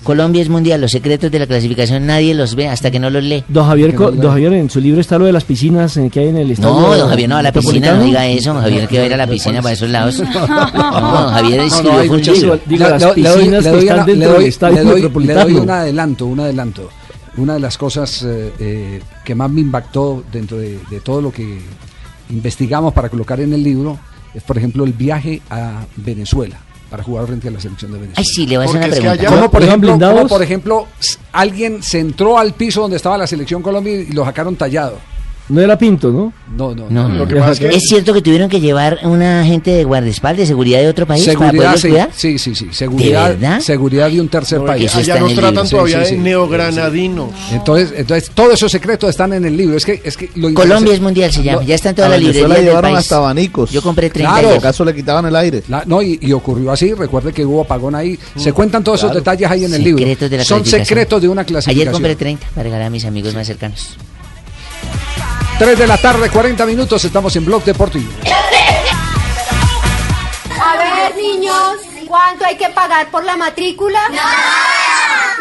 Colombia es mundial, los secretos de la clasificación nadie los ve hasta que no los lee.
Don Javier, co- don Javier, en su libro está lo de las piscinas eh, que hay en el estadio.
No, don Javier no va a la piscina, no diga eso, don Javier que va a ir a la piscina para esos lados. *laughs* No, don Javier
No,
escribió
no,
un
muchas-
libro.
Digo, las
Le- doy-
piscinas
le
que
doy
están
una-
dentro
le doy-
del estadio
le doy-
metropolitano.
Le doy un adelanto, un adelanto. Una de las cosas eh, eh, que más me impactó dentro de, de todo lo que investigamos para colocar en el libro es, por ejemplo, el viaje a Venezuela para jugar frente a la selección de Venezuela.
Ay, sí, le voy a hacer una pregunta.
¿Cómo, por
¿Iban
ejemplo, cómo, por ejemplo, alguien se entró al piso donde estaba la selección Colombia y lo sacaron tallado?
No era Pinto, ¿no?
No, no.
No,
Lo
no.
que pasa es que-
¿Es cierto que tuvieron que llevar una agente de guardaespaldas de seguridad de otro país para
Seguridad,
poderlos
sí,
cuidar?
sí, sí, sí. Seguridad,
verdad?
seguridad de un tercer
No,
país.
allá nos tratan todavía de neogranadinos.
Entonces, entonces, todos esos secretos están en el libro. Es que, es que lo
Colombia es mundial, se llama.
lo-
Ya está en toda
A
la
Venezuela
librería del
llevaron
país.
hasta abanicos.
Yo compré 30
Claro.
Si acaso le quitaban el aire.
La- no, y, y ocurrió así. Recuerde que hubo apagón ahí. Se cuentan todos esos detalles ahí en el libro.
Secretos de la
Son secretos de una
Ayer
clasificación.
compré 30 para regalar a mis amigos más cercanos.
3 de la tarde, 40 minutos. Estamos en Blog Deportivo.
A ver, niños, ¿cuánto hay que pagar por la matrícula?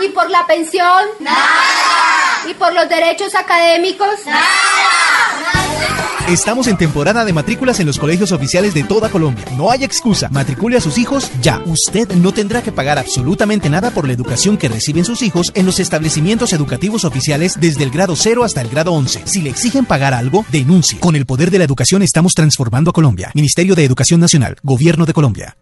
¿Y por la pensión? ¿Y por los derechos académicos?
Estamos en temporada de matrículas en los colegios oficiales de toda Colombia. No hay excusa. Matricule a sus hijos ya. Usted no tendrá que pagar absolutamente nada por la educación que reciben sus hijos en los establecimientos educativos oficiales desde el grado 0 hasta el grado 11. Si le exigen pagar algo, denuncie. Con el poder de la educación estamos transformando a Colombia. Ministerio de Educación Nacional. Gobierno de Colombia.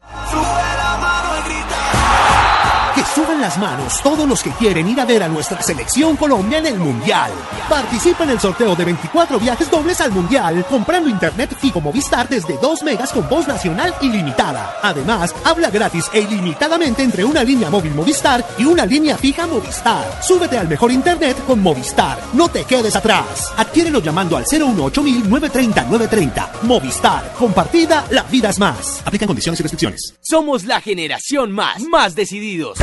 Que suban las manos todos los que quieren ir a ver a nuestra selección Colombia en el Mundial. Participa en el sorteo de 24 viajes dobles al Mundial comprando internet fijo Movistar desde 2 megas con voz nacional ilimitada. Además, habla gratis e ilimitadamente entre una línea móvil Movistar y una línea fija Movistar. Súbete al mejor internet con Movistar. No te quedes atrás. Adquiérelo llamando al 018 930 930. Movistar. Compartida, la vida es más. Aplican condiciones y restricciones.
Somos la generación más, más decididos.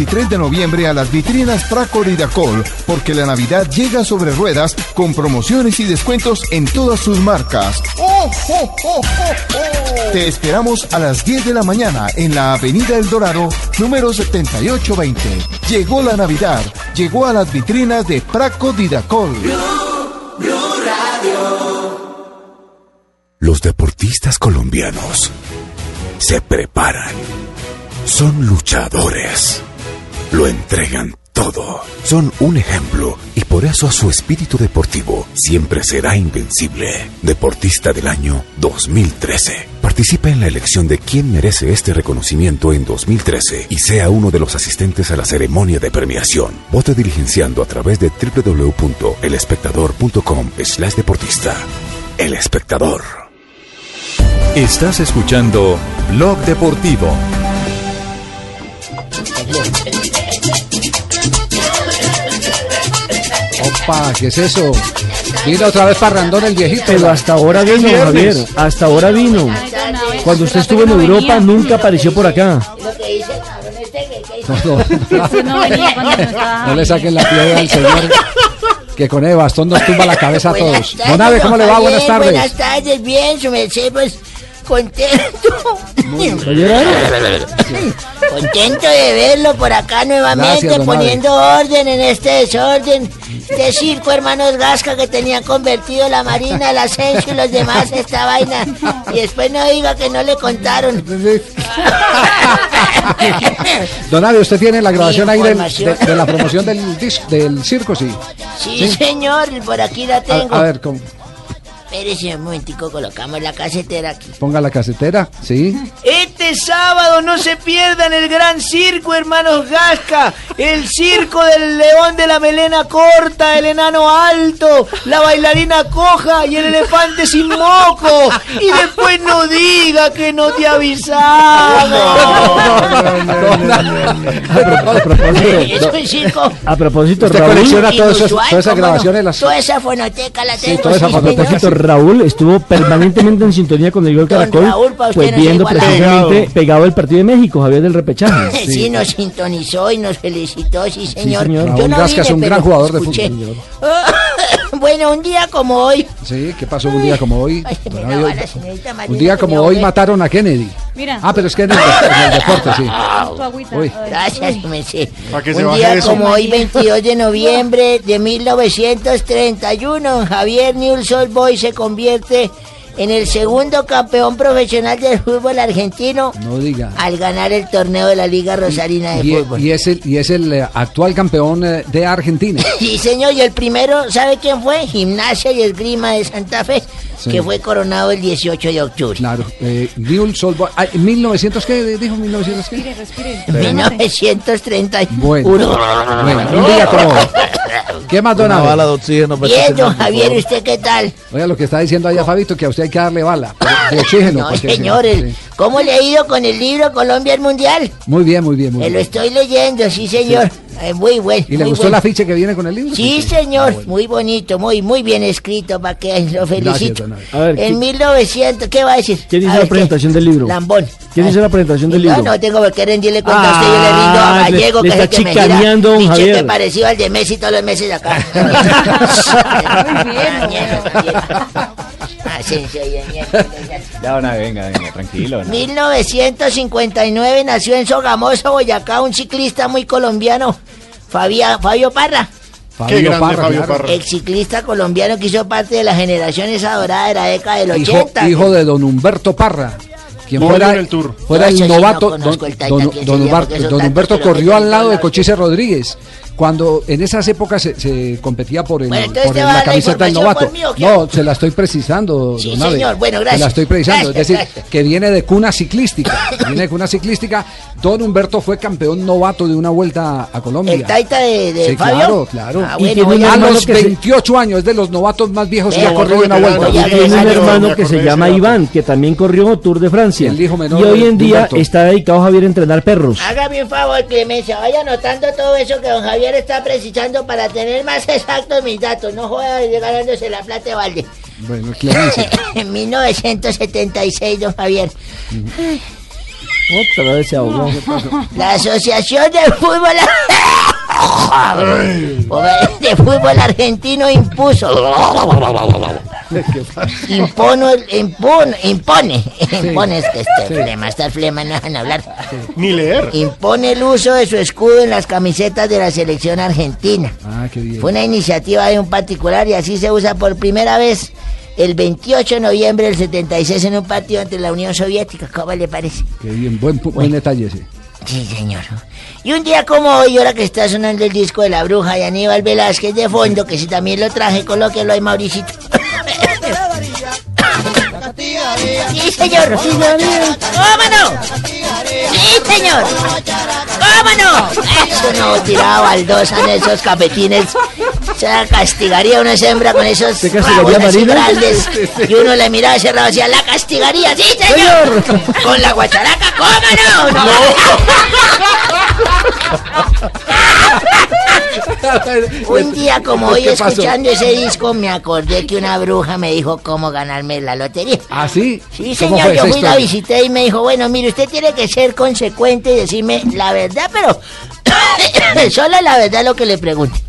23 de noviembre a las vitrinas Pracor y porque la Navidad llega sobre ruedas con promociones y descuentos en todas sus marcas. Te esperamos a las 10 de la mañana en la Avenida El Dorado, número 7820. Llegó la Navidad, llegó a las vitrinas de Praco Didacol.
Los deportistas colombianos se preparan. Son luchadores. Lo entregan todo. Son un ejemplo y por eso su espíritu deportivo siempre será invencible. Deportista del año 2013. Participa en la elección de quién merece este reconocimiento en 2013 y sea uno de los asistentes a la ceremonia de premiación. Vote diligenciando a través de www.elespectador.com slash deportista. El espectador.
Estás escuchando Blog Deportivo.
Opa, ¿qué es eso? Vino otra vez parrandón el viejito.
Pero hasta ahora vino, Javier. Hasta ahora vino. Cuando usted estuvo en Europa nunca apareció por acá.
No, no. No le saquen la piedra al señor. Que con el bastón nos tumba la cabeza a todos.
Buenas
Don ¿cómo le va? Buenas tardes.
Buenas tardes, bien, su merced, pues contento. Contento de verlo por acá nuevamente,
Gracias,
poniendo orden en este desorden. Este circo, hermanos Gasca, que tenían convertido la Marina, el Ascenso y los demás esta vaina. Y después no diga que no le contaron.
Don Abe, ¿usted tiene la grabación ahí del- de, la promoción del, dis- del circo? Sí.
Sí, señor, por aquí la
A,
tengo.
a ver, ¿cómo?
Espérese un momentico, colocamos la casetera aquí.
ponga la casetera. Sí.
Este sábado no se pierdan el gran circo, hermanos Gasca. El circo del león de la melena corta, el enano alto, la bailarina coja y el elefante sin moco. Y después no diga que no te avisamos. *laughs*
Es un circo.
A propósito, Raúl,
colecciona todas esas, todas esas grabaciones. Las...
Toda esa fonoteca la tengo.
toda esa
sí,
a
señor.
propósito, Raúl estuvo permanentemente en sintonía con el gol Caracol,
Raúl,
pues viendo precisamente pegado el partido de México, Javier del repechaje. *laughs*
Sí. nos sintonizó y nos felicitó, sí, señor.
señor.
Yo
Raúl
no
Gasca es un gran jugador de fútbol. *laughs*
bueno, un día como hoy.
Sí, ¿qué pasó un día como hoy?
Ay, me
Bueno,
daba
hoy-
la señorita Marina
un día como hoy mataron a Kennedy.
Mira.
Ah, pero es que en el, en el deporte, sí. Uy.
Gracias, Messi.
Para que se
Un día
eso.
como hoy, 22 de noviembre de 1931, Javier Newell's Boy se convierte en el segundo campeón profesional del fútbol argentino
No diga.
al ganar el torneo de la Liga Rosarina de
Y,
Fútbol.
y es el, y es el eh, actual campeón eh, de Argentina. *laughs*
Sí, señor, y el primero, ¿sabe quién fue? Gimnasia y Esgrima de Santa Fe,
Sí.
que fue coronado el 18 de octubre.
Claro. Eh, Boys. Ah, ¿en 1900 qué? ¿Dijo 1900 qué?
Respire, respire.
1931.
Bueno, bueno, un día como hoy. *laughs* ¿Qué más, don
Una bala de oxígeno.
Bien, don Javier. ¿usted qué tal?
Oiga, lo que está diciendo allá Fabito, que a usted hay que darle bala de oxígeno.
No,
porque-
señor, el-
sí.
¿Cómo le ha ido con el libro Colombia al Mundial?
Muy bien, muy bien, muy
Me lo
bien.
estoy leyendo, sí, señor. Eh, muy bueno.
¿Y le
muy
gustó
bueno.
el afiche que viene con el libro?
Sí, señor, muy bonito, muy muy bien escrito, para que lo felicito.
A ver,
en
¿quién-
1900, ¿qué va a decir?
¿Quién hizo
A
la
ver, ¿qué?
presentación del libro?
Lambón.
¿Quién hizo la presentación del
No,
libro?
no tengo por qué rendirle cuenta a usted, yo le rindo a
Ah, le-
Gallego,
le
que es el
está
que me gira
Javier.
parecido al de Messi todos los meses acá. *laughs* *laughs* Asensio y Daniel.
Ya, una, venga, venga, tranquilo. ¿no?
1959 nació en Sogamoso, Boyacá, un ciclista muy colombiano, Fabia- Fabio Parra.
Fabio
Qué grande
Parra,
Fabio. Parra.
El ciclista colombiano que hizo parte de la generación esa dorada de la década del
Hijo,
80.
hijo de don Humberto Parra. Quien fuera,
en el Tour.
fuera el
eso sí no
novato, don,
el
don- Humberto, don corrió al lado de Cochise Rodríguez. Cuando en esas épocas se, se competía por, el,
Bueno,
por el- la camiseta del novato. No, se la estoy precisando,
Sí,
don Abe.
señor. Bueno,
Se
gracias.
la estoy precisando.
Gracias,
es decir,
gracias.
que viene de cuna ciclística. *laughs* viene de cuna ciclística. Don Humberto fue campeón novato de una vuelta a Colombia.
El taita de, de
Sí,
Fabio.
claro, claro.
Ah,
Y tiene
a-
los
que se-
28 años, es de los novatos más viejos que ha corrido una vuelta.
agregar-
Tiene un hermano que se llama. Iván, que también corrió Tour de Francia.
El hijo menor
y hoy
de-
en
de
día
Humberto.
está dedicado Javier a entrenar perros.
Hágame un favor, Clemencia, vaya anotando todo eso que don Javier está precisando para tener más *laughs* exactos mis datos. No joda ir ganándose la plata de balde.
Bueno, Clemencia. *laughs*
en 1976, don Javier,
Otra vez se ahogó. *laughs*
la Asociación de Fútbol de Fútbol Argentino impuso impone, impone, impone, impone es que este flema, esta flema no dejan hablar.
Ni leer.
Impone el uso de su escudo en las camisetas de la selección argentina.
Ah, qué bien.
Fue una iniciativa de un particular y así se usa por primera vez el 28 de noviembre del 76 en un partido ante la Unión Soviética. ¿Cómo le parece?
Qué bien, buen, detalle ese.
Sí, señor. Y un día como hoy, ahora que está sonando el disco de La Bruja y Aníbal Velázquez de fondo, que si también lo traje, colóquelo ahí, Mauricito. *coughs* Sí, señor. ¿Cómo no? Sí, señor. ¿Cómo no? Eso no tiraba baldosa en esos cafetines. Se castigaría una hembra con esos
¿Te castigaría,
rabos así
Marina?
grandes. Y uno le miraba cerrado hacia la castigaría. Sí, señor. Con la guacharaca, ¿cómo no? *laughs* *laughs* Un día como hoy, escuchando ese disco, me acordé que una bruja me dijo cómo ganarme la lotería.
¿Ah, sí?
Sí,
¿Cómo
señor, yo fui, la visité y me dijo, bueno, mire, usted tiene que ser consecuente y decirme la verdad, pero *coughs* solo la verdad lo que le pregunte.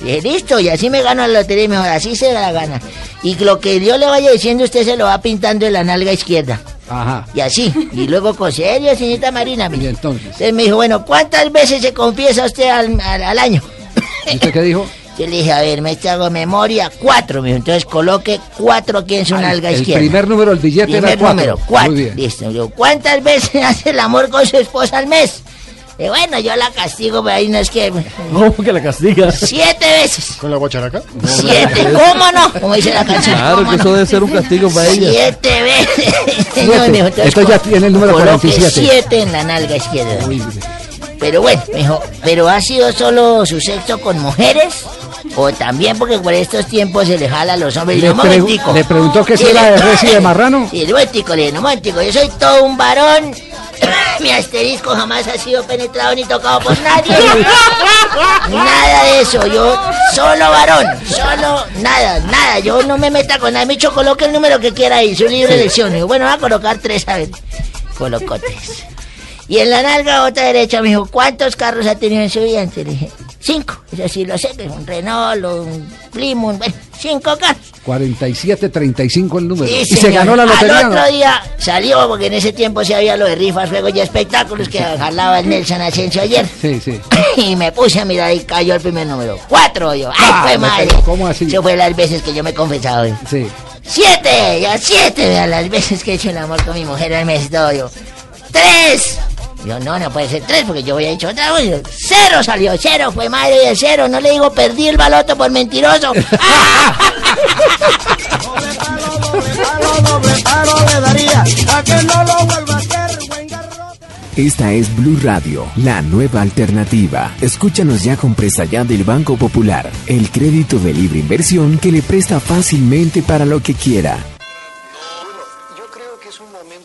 Y dije, listo, y así me gano la lotería y me dijo, así se la gana. Y lo que yo le vaya diciendo, usted se lo va pintando en la nalga izquierda.
Ajá.
Y así, y luego con serio, señorita Marina. mire.
Y entonces,
Entonces me dijo, bueno, ¿cuántas veces se confiesa usted al, al- al año?
¿Y usted qué dijo? *laughs*
Yo le dije, a ver, me hago memoria, cuatro, me dijo. Entonces coloque cuatro aquí en su nalga
El
izquierda.
primer número del billete
Primer
era cuatro.
número, cuatro.
Muy bien.
Listo. Yo, ¿Cuántas veces *laughs* hace el amor con su esposa al mes? Y bueno, yo la castigo, pero ahí no es que... *laughs*
¿Cómo que la castiga?
Siete veces.
¿Con la guacharaca?
Siete, ¿cómo no? Como dice la canción.
Claro
¿cómo
que
no?
eso debe ser un castigo para ella.
Siete veces.
47.
mijo, entonces
Esto ya tiene el número
coloque
47.
7 en la nalga izquierda. Pero bueno, mijo, ¿pero ha sido solo su sexo con mujeres? O también porque por estos tiempos se le jala a los hombres.
Le pregu- le preguntó que si era de res y de marrano.
Sí, un momentico, le yo soy todo un varón. *coughs* Mi asterisco jamás ha sido penetrado ni tocado por nadie. Nada de eso, yo solo varón, solo nada, nada, yo no me meta con nadie. Me dicho, coloque el número que quiera ahí, su libre
Sí.
elección. Y yo, bueno, voy a colocar tres, a ver. Colocó tres. Y en la nalga otra derecha me dijo, ¿cuántos carros ha tenido en su vida? Entonces le dije, cinco. Eso sí lo sé, que es un Renault, un Plymouth, bueno, cinco carros.
47-35 el número.
Sí,
y se ganó la lotería.
Al otro día salió, porque en ese tiempo se había lo de rifas, juegos y espectáculos que jalaba el Nelson Asensio ayer.
Sí, sí. *laughs*
Y me puse a mirar y cayó el primer número. Cuatro, yo. ¡Ay,
Ah,
fue madre!
pegó, ¿Cómo así?
Eso fue las veces que yo me he confesado. eh.
Sí.
¡Siete! Ya siete, vean las veces que he hecho el amor con mi mujer al mes todo yo. ¡Tres! Yo, no, no puede ser tres porque yo había dicho otra vez. Cero salió, cero, fue madre de cero. No le digo perdí el baloto por mentiroso. *laughs*
Esta es Blue Radio, la nueva alternativa. Escúchanos ya con presta ya del Banco Popular, el crédito de libre inversión que le presta fácilmente para lo que quiera.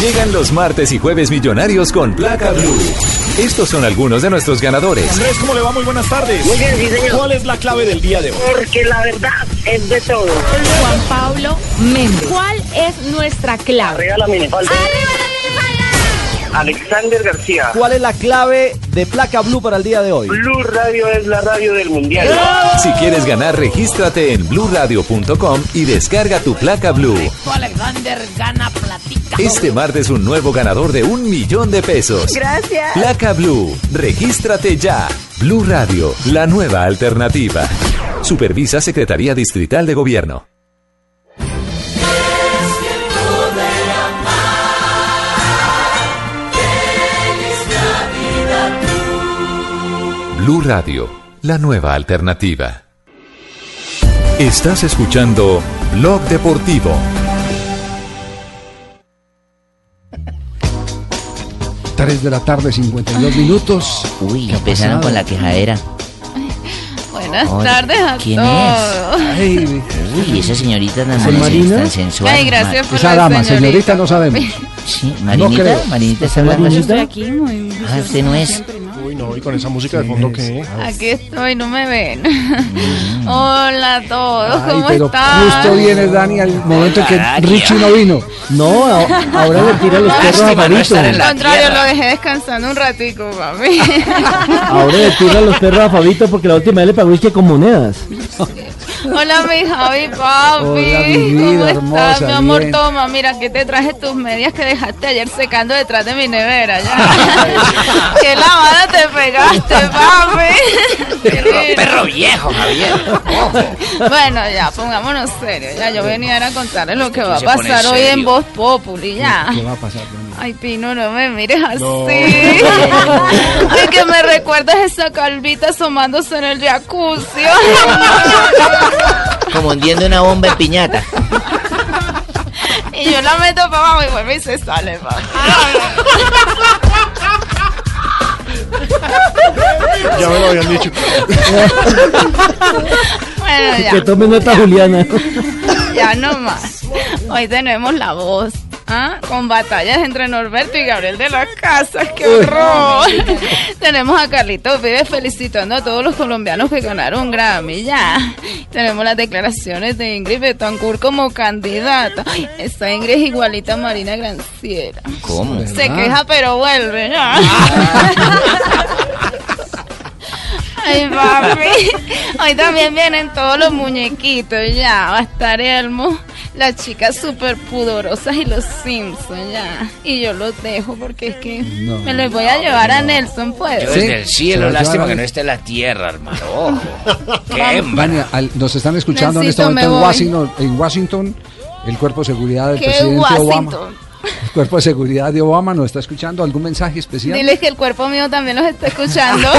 Llegan los martes y jueves millonarios con placa blue. Estos son algunos de nuestros ganadores.
Andrés, ¿cómo le va? Muy buenas tardes.
Muy bien, sí, señor.
¿Cuál es la clave del día de hoy?
Porque la verdad es de todo.
Juan Pablo Méndez. ¿Cuál es nuestra clave?
Arriba la minifalda. Alexander García.
¿Cuál es la clave de placa blue para el día de hoy?
Blue Radio es la radio del mundial.
Si quieres ganar, regístrate en bluradio.com y descarga tu placa blue.
Alexander gana platica.
Este martes un nuevo ganador de un millón de pesos.
Gracias.
Placa Blue, regístrate ya. Blue Radio, la nueva alternativa. Supervisa Secretaría Distrital de Gobierno. Blue Radio, la nueva alternativa. Estás escuchando Blog Deportivo.
Tres de la tarde, 52 minutos.
Uy,
¿Qué ha
empezaron con la quejadera.
Buenas
Hola,
tardes a
¿quién
todos. *laughs*
Uy, esa señorita tan,
¿Es Marina?
tan sensual.
Ay, gracias por
Esa
la
dama, señorita, no sabemos.
Sí,
No
Marinita,
creo.
Marinita está hablando
Yo estoy aquí muy
Ah, usted no es.
Uy, no, y con esa música de fondo que.
Aquí estoy, no me ven. Hola a todos,
Ay,
¿cómo
pero
están?
justo viene Dani al momento en que. Richie no vino.
No, a- ahora le tira los perros a Fabito.
Al contrario, lo dejé descansando un ratico, mami.
Ahora le tira los perros a Fabito porque la última vez le pagó que con monedas. *laughs*
Hola, mi Javi, papi.
Hola, mi
¿Cómo estás, mi amor?
bien.
Toma, mira, que te traje tus medias que dejaste ayer secando detrás de mi nevera. Ya. *laughs* Qué lavada te pegaste, papi.
Perro, perro viejo, Javier.
Bueno, ya, pongámonos serios. Ya, yo venía a contarles lo que va a pasar hoy en. Voz Populi, ya.
¿Qué va a pasar?
Ay, Pino, no me mires así.
No.
Ay, que me recuerdas esa calvita asomándose en el jacuzzi. *laughs*
Como hundiendo una bomba en piñata.
y yo la meto para abajo y vuelve y se sale, papi.
Ya me lo habían *laughs* dicho.
Bueno, ya.
Que tome nota Juliana.
Ya no más. Hoy tenemos la voz. ¿Ah? Con batallas entre Norberto y Gabriel de las Casas. ¡Qué horror! *laughs* *laughs* tenemos a Carlitos Vives felicitando a todos los colombianos que ganaron un Grammy. Ya. Tenemos las declaraciones de Ingrid Betancourt como candidata. Esta Ingrid es igualita a Marina Granciera.
¿Cómo?
Se queja pero vuelve. ya. *laughs* Ay, papi. Hoy también vienen todos los muñequitos, ya. Va a estar Elmo, las chicas súper pudorosas y los Simpson ya. Y yo los dejo porque es que
No.
me los voy a llevar a Nelson, pues.
Yo desde el cielo,
lo
lástima que no esté la tierra, hermano. Ojo. *laughs* Qué
Vania, al- nos están escuchando en este
Necesito,
momento en. Washington, en Washington, el cuerpo de seguridad del
¿Qué
presidente Obama. *laughs* El cuerpo de seguridad de Obama nos está escuchando. ¿Algún mensaje especial?
Diles que el cuerpo mío también los está escuchando. *laughs*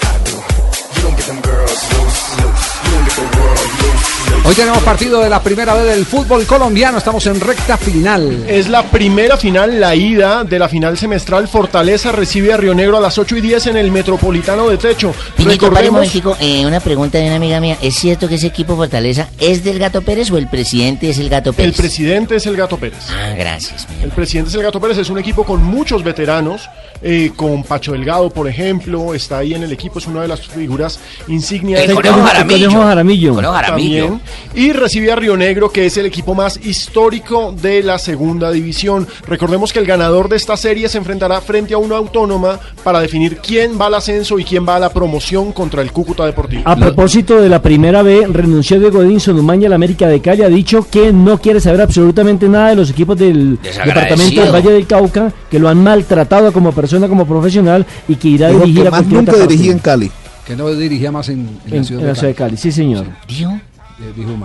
Hoy tenemos partido de la primera vez del fútbol colombiano. Estamos en recta final.
Es la primera final, la ida de la final semestral. Fortaleza recibe a Río Negro a las 8 y 10 en el Metropolitano de Techo.
Un
Recordemos,
momentico, eh, una pregunta de una amiga mía. ¿Es cierto que ese equipo Fortaleza es del Gato Pérez o el presidente es el Gato
el
Pérez?
presidente es el Gato Pérez.
Ah, gracias.
El presidente es el Gato Pérez, es un equipo con muchos veteranos, eh, con Pacho Delgado, por ejemplo, está ahí en el equipo, es una de las figuras insignias.
El El Conejo Jaramillo. Jaramillo. Conejo
Jaramillo.
También. Y recibe a Río Negro, que es el equipo más histórico de la segunda división. Recordemos que el ganador de esta serie se enfrentará frente a una autónoma para definir quién va al ascenso y quién va a la promoción contra el Cúcuta Deportivo.
A propósito de la primera B, renunció Diego Edinson Umaña al América de Cali. Ha dicho que no quiere saber absolutamente nada de los equipos del departamento del Valle del Cauca, que lo han maltratado como persona, como profesional y que irá a dirigir
que
a
más
cualquier
nunca
otra
dirigí
parte.
en Cali.
Que no dirigía más en, en
En,
la ciudad
en la ciudad
de
de Cali, sí señor.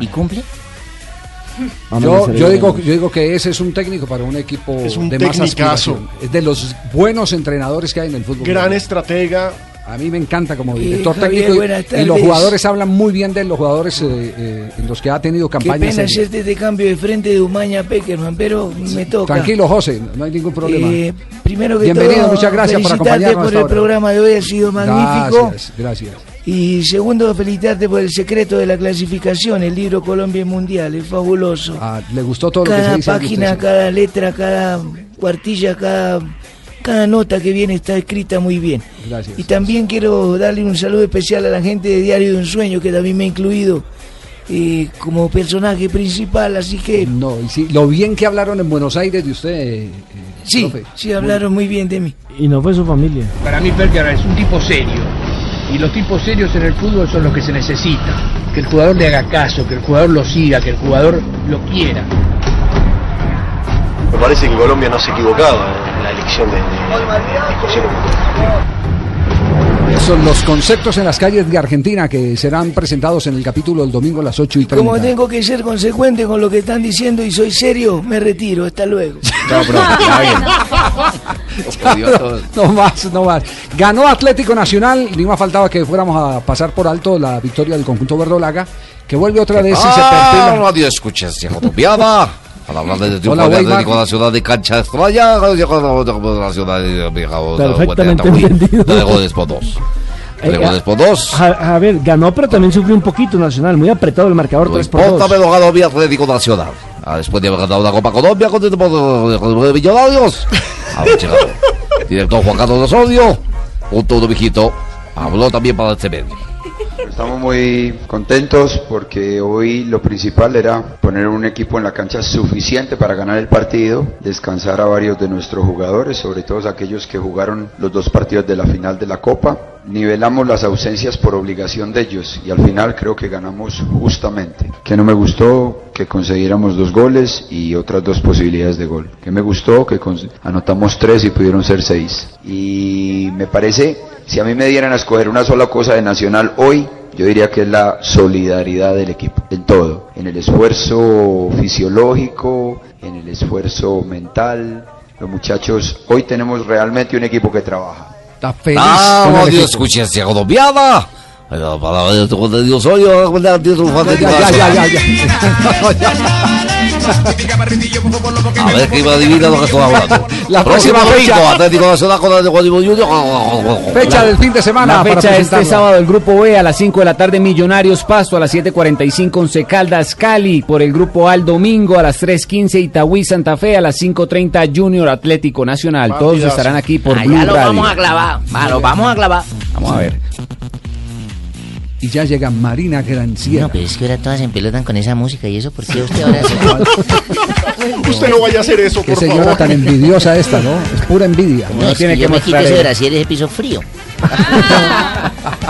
¿Y cumple?
Yo, yo digo, yo digo que ese es un técnico para un equipo
Es un
de más. Es de los buenos entrenadores que hay en el fútbol.
Gran estratega.
A mí me encanta como director
Javier,
técnico y- y, los jugadores hablan muy bien de los jugadores eh, eh, en los que ha tenido
Qué
campañas.
pena
serias.
hacerte este cambio de frente de Umaña a Peckerman, pero me toca.
Tranquilo, José, no hay ningún problema.
Eh, primero que
Bienvenido,
todo,
muchas gracias por
felicitarte
acompañarnos.
por el
ahora.
programa de hoy, ha sido magnífico.
Gracias, gracias.
Y segundo, felicitarte por el secreto de la clasificación, el libro Colombia Mundial, es fabuloso.
Ah, le gustó todo lo que se
cada
dice. de
página, cada letra, cada cuartilla, cada, cada nota que viene está escrita muy bien.
Gracias.
Y también quiero darle un saludo especial a la gente de Diario de un Sueño, que también me ha incluido eh, como personaje principal, así que...
No, y sí, lo bien que hablaron en Buenos Aires de usted. eh, eh,
Sí,
profe.
sí, hablaron muy bien de mí.
Y no fue su familia.
Para mí Peckerman es un tipo serio. Y los tipos serios en el fútbol son los que se necesitan. Que el jugador le haga caso, que el jugador lo siga, que el jugador lo quiera.
Me parece que Colombia no se equivocaba en la elección de.
Son los conceptos en las calles de Argentina que serán presentados en el capítulo del domingo a las 8 y 30.
Como tengo que ser consecuente con lo que están diciendo y soy serio, me retiro. Hasta luego. *laughs*
No, ya *laughs* bien. no más, no más. Ganó Atlético Nacional, ni más faltaba que fuéramos a pasar por alto la victoria del conjunto verdolaga, que vuelve otra vez y se
Ah,
perfila.
radio escuchas, viejo Topiada. Al hablar de triunfo
Hola,
de
Weimar.
Atlético Nacional de cancha llegó la ciudad de viejo
Perfectamente entendido.
De dos. De
Eh,
goles por dos.
A, a ver, ganó, pero también sufrió un poquito Nacional, muy apretado el marcador 3 por 2.
Póntame lo ganó mi Atlético Nacional. Ah, después de haber ganado una Copa Colombia con el de Millonarios. A ver. Director Juan Carlos Osorio. Punto uno, mijito. Habló también para este medio.
Estamos muy contentos porque hoy lo principal era poner un equipo en la cancha suficiente para ganar el partido, descansar a varios de nuestros jugadores, sobre todo aquellos que jugaron los dos partidos de la final de la Copa. Nivelamos las ausencias por obligación de ellos y al final creo que ganamos justamente. Que no me gustó que consiguiéramos dos goles y otras dos posibilidades de gol. Que me gustó que anotamos tres y pudieron ser seis. Y me parece, si a mí me dieran a escoger una sola cosa de Nacional hoy, yo diría que es la solidaridad del equipo, en todo, en el esfuerzo fisiológico, en el esfuerzo mental. Los muchachos, hoy tenemos realmente un equipo que trabaja.
Está feliz.
Ah,
con el
radio contenido soy yo, con el título
Ya, ya, ya, ya.
A ver que iba a adivinar lo que estoy hablando.
La próxima fecha.
Atlético Nacional con el de Guadalajara Junior.
Fecha del fin de semana.
La
para
fecha este sábado el grupo B a las 5 de la tarde Millonarios Pasto a las 7.45 Once Caldas Cali por el grupo A el domingo a las 3.15 Itagüí Santa Fe a las 5.30 Junior Atlético Nacional todos estarán aquí por
Allá
Blue
lo
Radio
vamos a clavar. Va, lo vamos a clavar.
vamos a ver
y ya llega Marina Granciera.
No, pero es que ahora todas se empelotan con esa música y eso, ¿por qué usted ahora se... *laughs* *laughs*
Usted no vaya a hacer eso,
Qué
por
señora
favor.
tan envidiosa esta, ¿no? Es pura envidia.
No, es que yo me quito ese brasier, ese piso frío.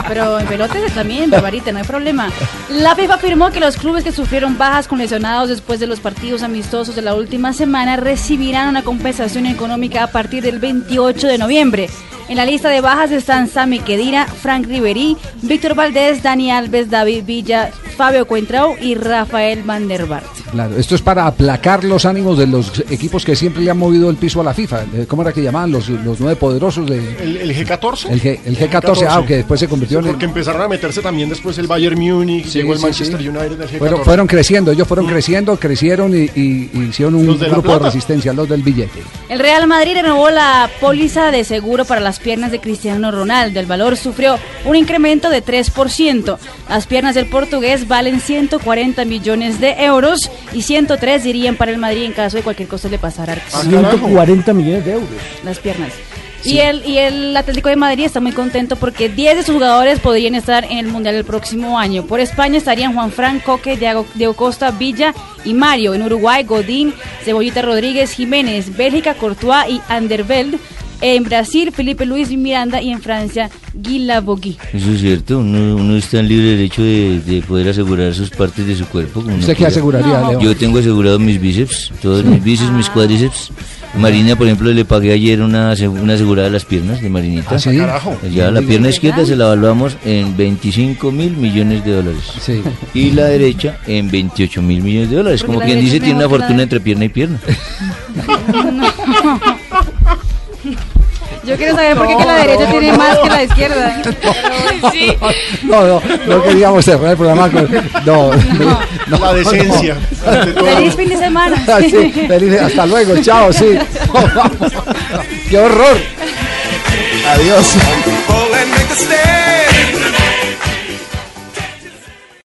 Pero en pelotes también, Barbarita, no hay problema. La FIFA afirmó que los clubes que sufrieron bajas con lesionados después de los partidos amistosos de la última semana recibirán una compensación económica a partir del 28 de noviembre. En la lista de bajas están Sami Kedira, Frank Ribery, Víctor Valdés, Dani Alves, David Villa, Fabio Cuentrao y Rafael Van der Vaart.
Claro, esto es para aplacar los ánimos de los equipos que siempre le han movido el piso a la FIFA. Eh, ¿Cómo era que llamaban los, los nueve poderosos de
¿El, el G14?
el, G, el G14? Ah, que después se convirtió en el-
Porque empezaron a meterse también después el Bayern Múnich,
Sí,
llegó el
sí,
Manchester
sí.
United del G14.
Fueron, fueron creciendo, ellos fueron creciendo, crecieron y, y- y hicieron un
de
grupo de resistencia, los del billete.
El Real Madrid renovó la póliza de seguro para las piernas de Cristiano Ronaldo. El valor sufrió un incremento de 3%. Las piernas del portugués valen 140 millones de euros y 103 irían para el Madrid en caso de cualquier cosa le pasara.
Ah,
140 millones de euros.
Las piernas. Y, el, y el Atlético de Madrid está muy contento porque 10 de sus jugadores podrían estar en el Mundial el próximo año. Por España estarían Juan Fran, Coque, Diego, Diego Costa, Villa y Mario. En Uruguay, Godín, Cebollita Rodríguez, Jiménez, Bélgica, Courtois y Anderveld. En Brasil, Felipe Luis Miranda y en Francia, Guy Bogui.
Eso es cierto, uno, uno está en libre derecho de, de poder asegurar sus partes de su cuerpo. como
¿Usted qué aseguraría, No. Leo?
Yo tengo asegurado mis bíceps, todos mis bíceps, mis cuádriceps. Marina, por ejemplo, le pagué ayer una, una asegurada de las piernas de Marinita.
¿Ah, sí?
Ya, la pierna izquierda se la evaluamos en 25 mil millones de dólares.
Sí.
Y la derecha en 28 mil millones de dólares.
Porque
Como quien dice, tiene una fortuna
de-
entre pierna y pierna. *laughs* *laughs*
Yo quiero saber por qué que la derecha tiene más que la izquierda. *laughs* sí.
No, no, no queríamos cerrar el programa con. No, no,
La decencia.
Feliz fin de semana.
Ah, sí, feliz- hasta luego, chao, sí. *laughs* ¡Qué horror! Adiós.